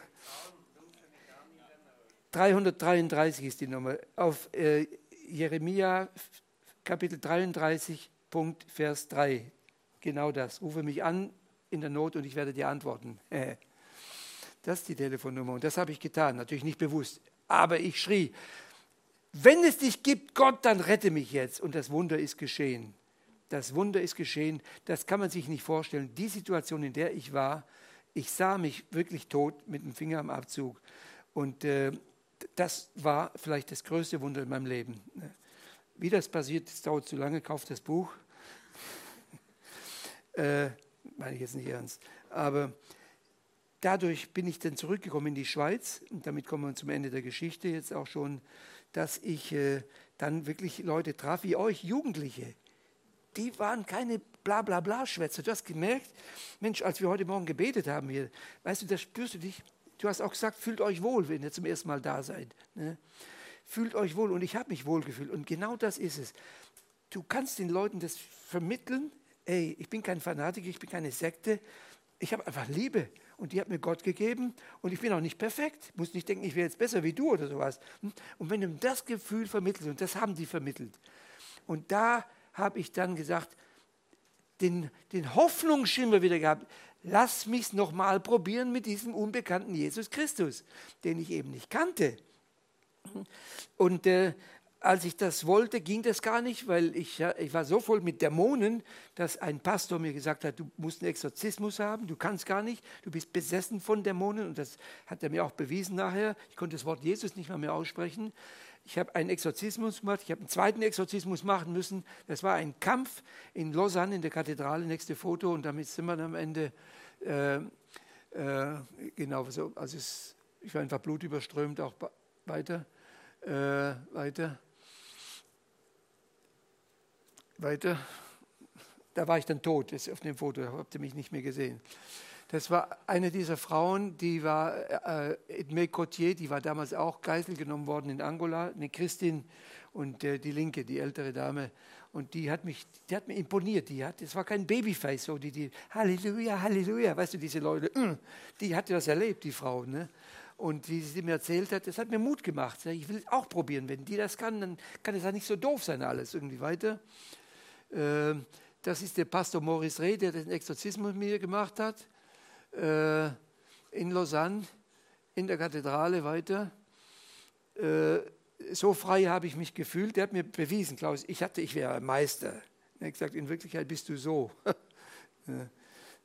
333 ist die Nummer. Auf äh, Jeremia Kapitel 33, Punkt, Vers 3. Genau das. Rufe mich an in der Not und ich werde dir antworten. Das ist die Telefonnummer und das habe ich getan. Natürlich nicht bewusst. Aber ich schrie, wenn es dich gibt, Gott, dann rette mich jetzt. Und das Wunder ist geschehen. Das Wunder ist geschehen. Das kann man sich nicht vorstellen. Die Situation, in der ich war, ich sah mich wirklich tot mit dem Finger am Abzug. Und äh, das war vielleicht das größte Wunder in meinem Leben. Wie das passiert, das dauert zu lange, kauft das Buch. äh, meine ich jetzt nicht ernst. Aber dadurch bin ich dann zurückgekommen in die Schweiz, und damit kommen wir zum Ende der Geschichte jetzt auch schon, dass ich äh, dann wirklich Leute traf wie euch, Jugendliche. Die waren keine Bla-Bla-Bla-Schwätzer. Du hast gemerkt, Mensch, als wir heute Morgen gebetet haben hier, weißt du, da spürst du dich, Du hast auch gesagt, fühlt euch wohl, wenn ihr zum ersten Mal da seid. Ne? Fühlt euch wohl und ich habe mich wohl gefühlt. Und genau das ist es. Du kannst den Leuten das vermitteln. Ey, ich bin kein Fanatiker, ich bin keine Sekte. Ich habe einfach Liebe und die hat mir Gott gegeben und ich bin auch nicht perfekt. Muss nicht denken, ich wäre jetzt besser wie du oder sowas. Und wenn du das Gefühl vermittelst, und das haben die vermittelt, und da habe ich dann gesagt, den, den Hoffnungsschimmer wieder gehabt lass mich es nochmal probieren mit diesem unbekannten Jesus Christus, den ich eben nicht kannte. Und äh, als ich das wollte, ging das gar nicht, weil ich, ich war so voll mit Dämonen, dass ein Pastor mir gesagt hat, du musst einen Exorzismus haben, du kannst gar nicht, du bist besessen von Dämonen. Und das hat er mir auch bewiesen nachher. Ich konnte das Wort Jesus nicht mehr, mehr aussprechen. Ich habe einen Exorzismus gemacht, ich habe einen zweiten Exorzismus machen müssen. Das war ein Kampf in Lausanne in der Kathedrale, nächste Foto. Und damit sind wir dann am Ende, äh, äh, genau, so, also es, ich war einfach blutüberströmt, auch weiter, äh, weiter weiter. Da war ich dann tot, das auf dem Foto, habt ihr mich nicht mehr gesehen. Das war eine dieser Frauen, die war äh, Edmé Cotier, die war damals auch Geisel genommen worden in Angola, eine Christin und äh, die Linke, die ältere Dame. Und die hat mich, die hat mir imponiert. Die hat, es war kein Babyface, so die, die Halleluja, Halleluja, weißt du, diese Leute, mm, die hatte das erlebt, die Frau. Ne? Und wie sie mir erzählt hat, das hat mir Mut gemacht. Ich will es auch probieren. Wenn die das kann, dann kann es ja nicht so doof sein, alles irgendwie weiter. Ähm, das ist der Pastor Maurice Reh, der den Exorzismus mit mir gemacht hat, äh, in Lausanne, in der Kathedrale weiter. Äh, so frei habe ich mich gefühlt. Der hat mir bewiesen, Klaus, ich hatte, ich wäre Meister. Er hat gesagt, in Wirklichkeit bist du so.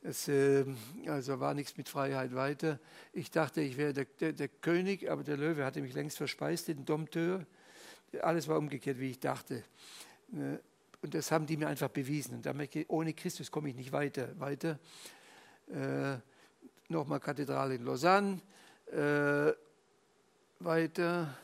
Es ähm, also war nichts mit Freiheit weiter. Ich dachte, ich wäre der, der, der, König, aber der Löwe hatte mich längst verspeist, den Dompteur. Alles war umgekehrt, wie ich dachte. Äh, und das haben die mir einfach bewiesen. Und damit, ohne Christus komme ich nicht weiter. weiter. Nochmal Kathedrale in Lausanne. Äh, weiter.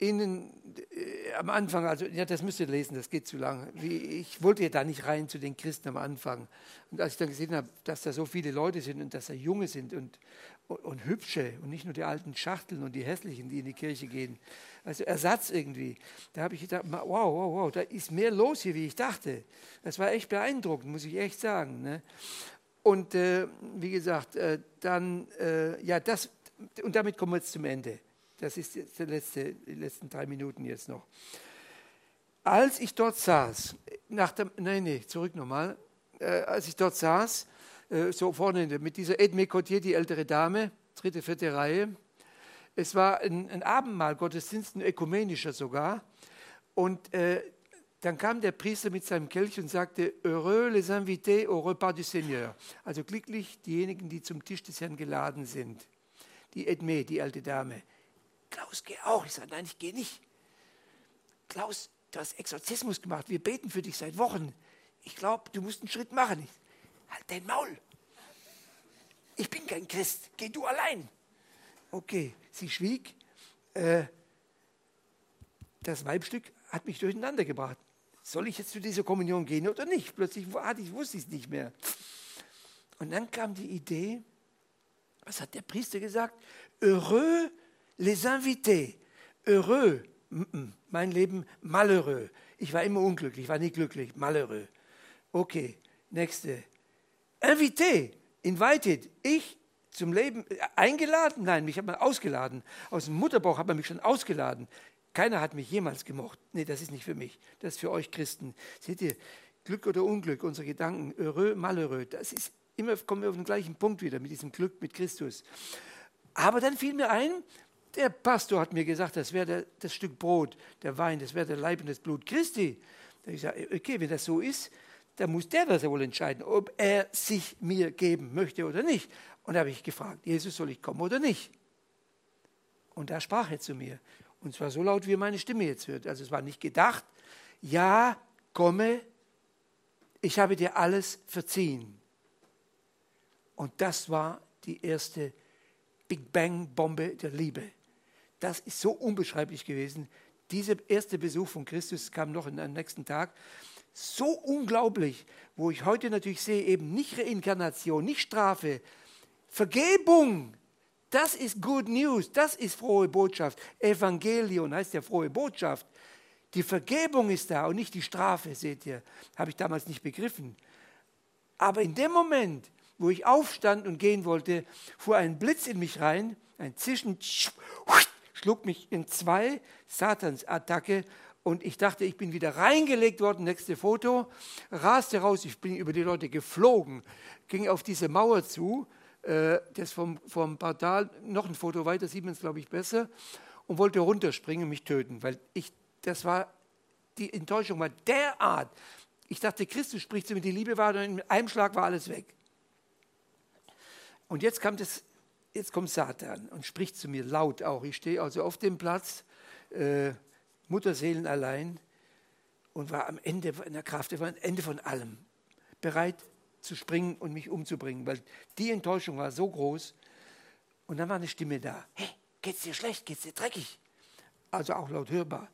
Innen, äh, am Anfang, also ja, das müsst ihr lesen, das geht zu lang. Wie, ich wollte ja da nicht rein zu den Christen am Anfang. Und als ich dann gesehen habe, dass da so viele Leute sind und dass da Junge sind und, und, und hübsche und nicht nur die alten Schachteln und die hässlichen, die in die Kirche gehen, also Ersatz irgendwie. Da habe ich gedacht, wow, wow, wow, da ist mehr los hier, wie ich dachte. Das war echt beeindruckend, muss ich echt sagen. Ne? Und äh, wie gesagt, äh, dann, äh, ja, das, und damit kommen wir jetzt zum Ende. Das ist jetzt die, letzte, die letzten drei Minuten jetzt noch. Als ich dort saß, nach dem, nein, nee, zurück nochmal, äh, als ich dort saß, äh, so vorne mit dieser Edme Cotier, die ältere Dame, dritte, vierte Reihe, es war ein, ein Abendmahl, Gottesdienst, ein ökumenischer sogar. Und äh, dann kam der Priester mit seinem Kelch und sagte, Heureux les invités au repas du Seigneur. Also glücklich diejenigen, die zum Tisch des Herrn geladen sind. Die Edme, die alte Dame. Klaus, geh auch. Ich sage, nein, ich gehe nicht. Klaus, du hast Exorzismus gemacht. Wir beten für dich seit Wochen. Ich glaube, du musst einen Schritt machen. Ich, halt dein Maul. Ich bin kein Christ. Geh du allein. Okay, sie schwieg. Äh, das Weibstück hat mich durcheinander gebracht. Soll ich jetzt zu dieser Kommunion gehen oder nicht? Plötzlich ich, wusste ich es nicht mehr. Und dann kam die Idee, was hat der Priester gesagt? Heureux les invités. Heureux, mein Leben malheureux. Ich war immer unglücklich, ich war nie glücklich, malheureux. Okay, nächste. Invité, invited. Ich zum Leben äh, eingeladen? Nein, mich hat man ausgeladen. Aus dem Mutterbauch hat man mich schon ausgeladen. Keiner hat mich jemals gemocht. Nee, das ist nicht für mich. Das ist für euch Christen. Seht ihr, Glück oder Unglück, unsere Gedanken, heureux, malheureux, das ist immer, kommen wir auf den gleichen Punkt wieder mit diesem Glück mit Christus. Aber dann fiel mir ein, der Pastor hat mir gesagt, das wäre das Stück Brot, der Wein, das wäre der Leib und das Blut Christi. Da ich sage, okay, wenn das so ist, dann muss der das ja wohl entscheiden, ob er sich mir geben möchte oder nicht. Und da habe ich gefragt, Jesus, soll ich kommen oder nicht? Und da sprach er zu mir. Und zwar so laut, wie meine Stimme jetzt hört. Also es war nicht gedacht, ja, komme, ich habe dir alles verziehen. Und das war die erste Big Bang-Bombe der Liebe. Das ist so unbeschreiblich gewesen. Dieser erste Besuch von Christus kam noch am nächsten Tag. So unglaublich, wo ich heute natürlich sehe, eben nicht Reinkarnation, nicht Strafe, Vergebung, das ist Good News, das ist frohe Botschaft. Evangelion heißt ja frohe Botschaft. Die Vergebung ist da und nicht die Strafe, seht ihr. Habe ich damals nicht begriffen. Aber in dem Moment, wo ich aufstand und gehen wollte, fuhr ein Blitz in mich rein, ein Zischen, schlug mich in zwei, Satans-Attacke und ich dachte, ich bin wieder reingelegt worden, nächste Foto, raste raus, ich bin über die Leute geflogen, ging auf diese Mauer zu das vom, vom Portal, noch ein Foto weiter, sieht man es, glaube ich, besser. und wollte runterspringen und mich töten, weil ich, das war, die Enttäuschung war derart. Ich dachte, Christus spricht zu mir, die Liebe war, und in einem Schlag war alles weg. Und jetzt es, jetzt kommt Satan und spricht zu mir laut auch. Ich stehe also auf dem Platz, äh, Mutterseelen allein und war am Ende in der Kraft, war am Ende von allem, bereit zu springen und mich umzubringen, weil die Enttäuschung war so groß. Und dann war eine Stimme da. Hey, geht's dir schlecht? Geht's dir dreckig? Also auch laut hörbar.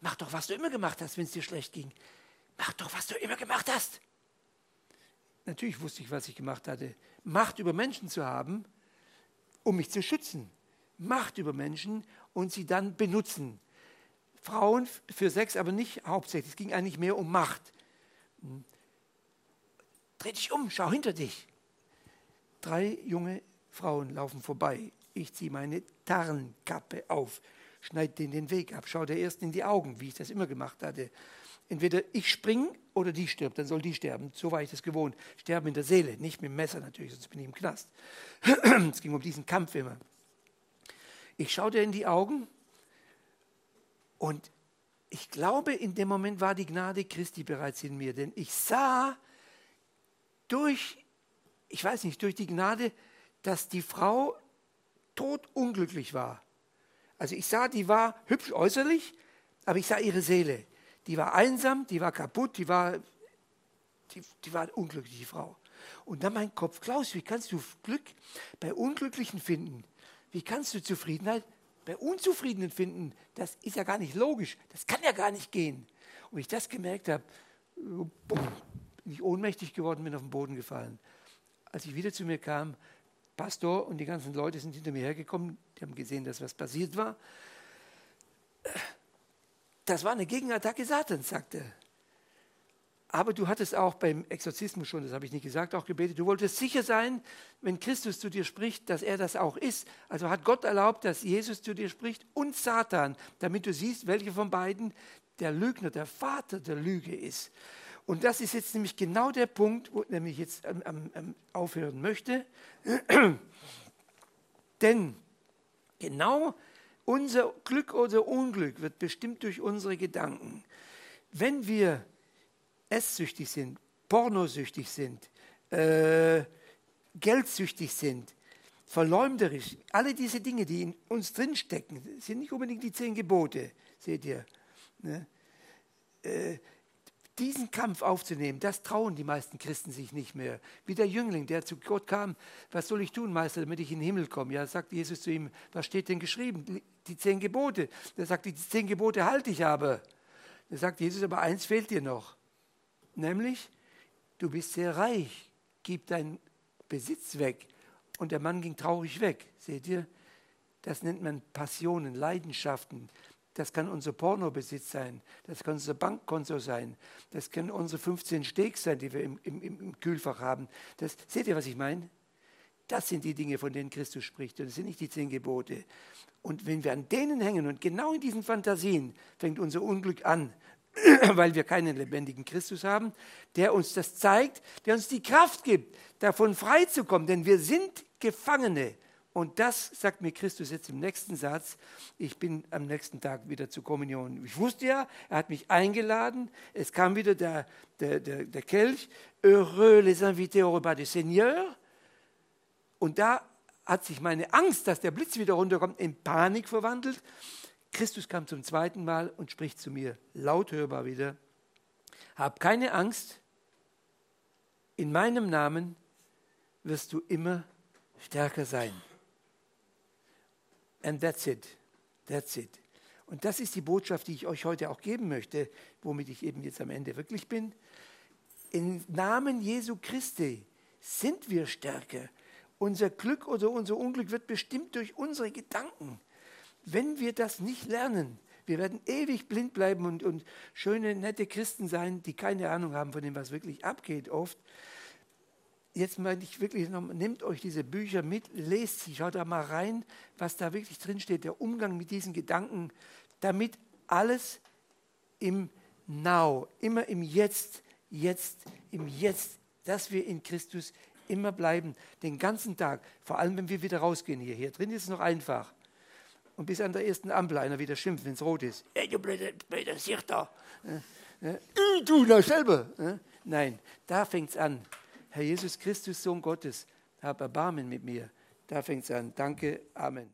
Mach doch, was du immer gemacht hast, wenn es dir schlecht ging. Mach doch, was du immer gemacht hast. Natürlich wusste ich, was ich gemacht hatte. Macht über Menschen zu haben, um mich zu schützen. Macht über Menschen und sie dann benutzen. Frauen für Sex, aber nicht hauptsächlich. Es ging eigentlich mehr um Macht. Dreh dich um, schau hinter dich. Drei junge Frauen laufen vorbei. Ich ziehe meine Tarnkappe auf, schneide denen den Weg ab, schaue der ersten in die Augen, wie ich das immer gemacht hatte. Entweder ich springe oder die stirbt, dann soll die sterben. So war ich das gewohnt. Sterben in der Seele, nicht mit dem Messer natürlich, sonst bin ich im Knast. es ging um diesen Kampf immer. Ich schaue dir in die Augen und ich glaube, in dem Moment war die Gnade Christi bereits in mir, denn ich sah durch, ich weiß nicht, durch die Gnade, dass die Frau totunglücklich war. Also ich sah, die war hübsch äußerlich, aber ich sah ihre Seele. Die war einsam, die war kaputt, die war, die, die war unglücklich, die Frau. Und dann mein Kopf, Klaus, wie kannst du Glück bei Unglücklichen finden? Wie kannst du Zufriedenheit bei Unzufriedenen finden? Das ist ja gar nicht logisch. Das kann ja gar nicht gehen. Und ich das gemerkt habe, ich ohnmächtig geworden, bin auf den Boden gefallen. Als ich wieder zu mir kam, Pastor und die ganzen Leute sind hinter mir hergekommen, die haben gesehen, dass was passiert war. Das war eine Gegenattacke Satans, sagte er. Aber du hattest auch beim Exorzismus schon, das habe ich nicht gesagt, auch gebetet. Du wolltest sicher sein, wenn Christus zu dir spricht, dass er das auch ist. Also hat Gott erlaubt, dass Jesus zu dir spricht und Satan, damit du siehst, welcher von beiden der Lügner, der Vater der Lüge ist. Und das ist jetzt nämlich genau der Punkt, wo ich jetzt ähm, ähm, aufhören möchte. Denn genau unser Glück oder Unglück wird bestimmt durch unsere Gedanken. Wenn wir esssüchtig sind, pornosüchtig sind, äh, geldsüchtig sind, verleumderisch, alle diese Dinge, die in uns drinstecken, sind nicht unbedingt die zehn Gebote, seht ihr. Ne? Äh, diesen Kampf aufzunehmen, das trauen die meisten Christen sich nicht mehr. Wie der Jüngling, der zu Gott kam, was soll ich tun, Meister, damit ich in den Himmel komme? Ja, sagt Jesus zu ihm, was steht denn geschrieben? Die zehn Gebote. Der sagt, die zehn Gebote halte ich aber. Da sagt Jesus, aber eins fehlt dir noch. Nämlich, du bist sehr reich, gib deinen Besitz weg. Und der Mann ging traurig weg. Seht ihr? Das nennt man Passionen, Leidenschaften. Das kann unser Pornobesitz sein, das kann unser Bankkonto sein, das können unsere 15 Steaks sein, die wir im, im, im Kühlfach haben. Das, seht ihr, was ich meine? Das sind die Dinge, von denen Christus spricht. Und das sind nicht die zehn Gebote. Und wenn wir an denen hängen und genau in diesen Fantasien fängt unser Unglück an, weil wir keinen lebendigen Christus haben, der uns das zeigt, der uns die Kraft gibt, davon freizukommen. Denn wir sind Gefangene und das sagt mir Christus jetzt im nächsten Satz. Ich bin am nächsten Tag wieder zur Kommunion. Ich wusste ja, er hat mich eingeladen. Es kam wieder der, der, der, der Kelch. Heureux les invités au repas du Seigneur. Und da hat sich meine Angst, dass der Blitz wieder runterkommt, in Panik verwandelt. Christus kam zum zweiten Mal und spricht zu mir, laut hörbar wieder, hab keine Angst, in meinem Namen wirst du immer stärker sein. And that's it. That's it. Und das ist die Botschaft, die ich euch heute auch geben möchte, womit ich eben jetzt am Ende wirklich bin. Im Namen Jesu Christi sind wir stärker. Unser Glück oder unser Unglück wird bestimmt durch unsere Gedanken. Wenn wir das nicht lernen, wir werden ewig blind bleiben und, und schöne, nette Christen sein, die keine Ahnung haben von dem, was wirklich abgeht oft jetzt meine ich wirklich, nehmt euch diese Bücher mit, lest sie, schaut da mal rein, was da wirklich drinsteht, der Umgang mit diesen Gedanken, damit alles im Now, immer im Jetzt, jetzt, im Jetzt, dass wir in Christus immer bleiben, den ganzen Tag, vor allem wenn wir wieder rausgehen hier. Hier drin ist es noch einfach. Und bis an der ersten Ampel einer wieder schimpft, wenn es rot ist. Ey, du blöde, blöde Sicht da. Äh, äh, du noch selber. Äh? Nein, da fängt es an. Herr Jesus Christus, Sohn Gottes, hab Erbarmen mit mir. Da fängt es an. Danke, Amen.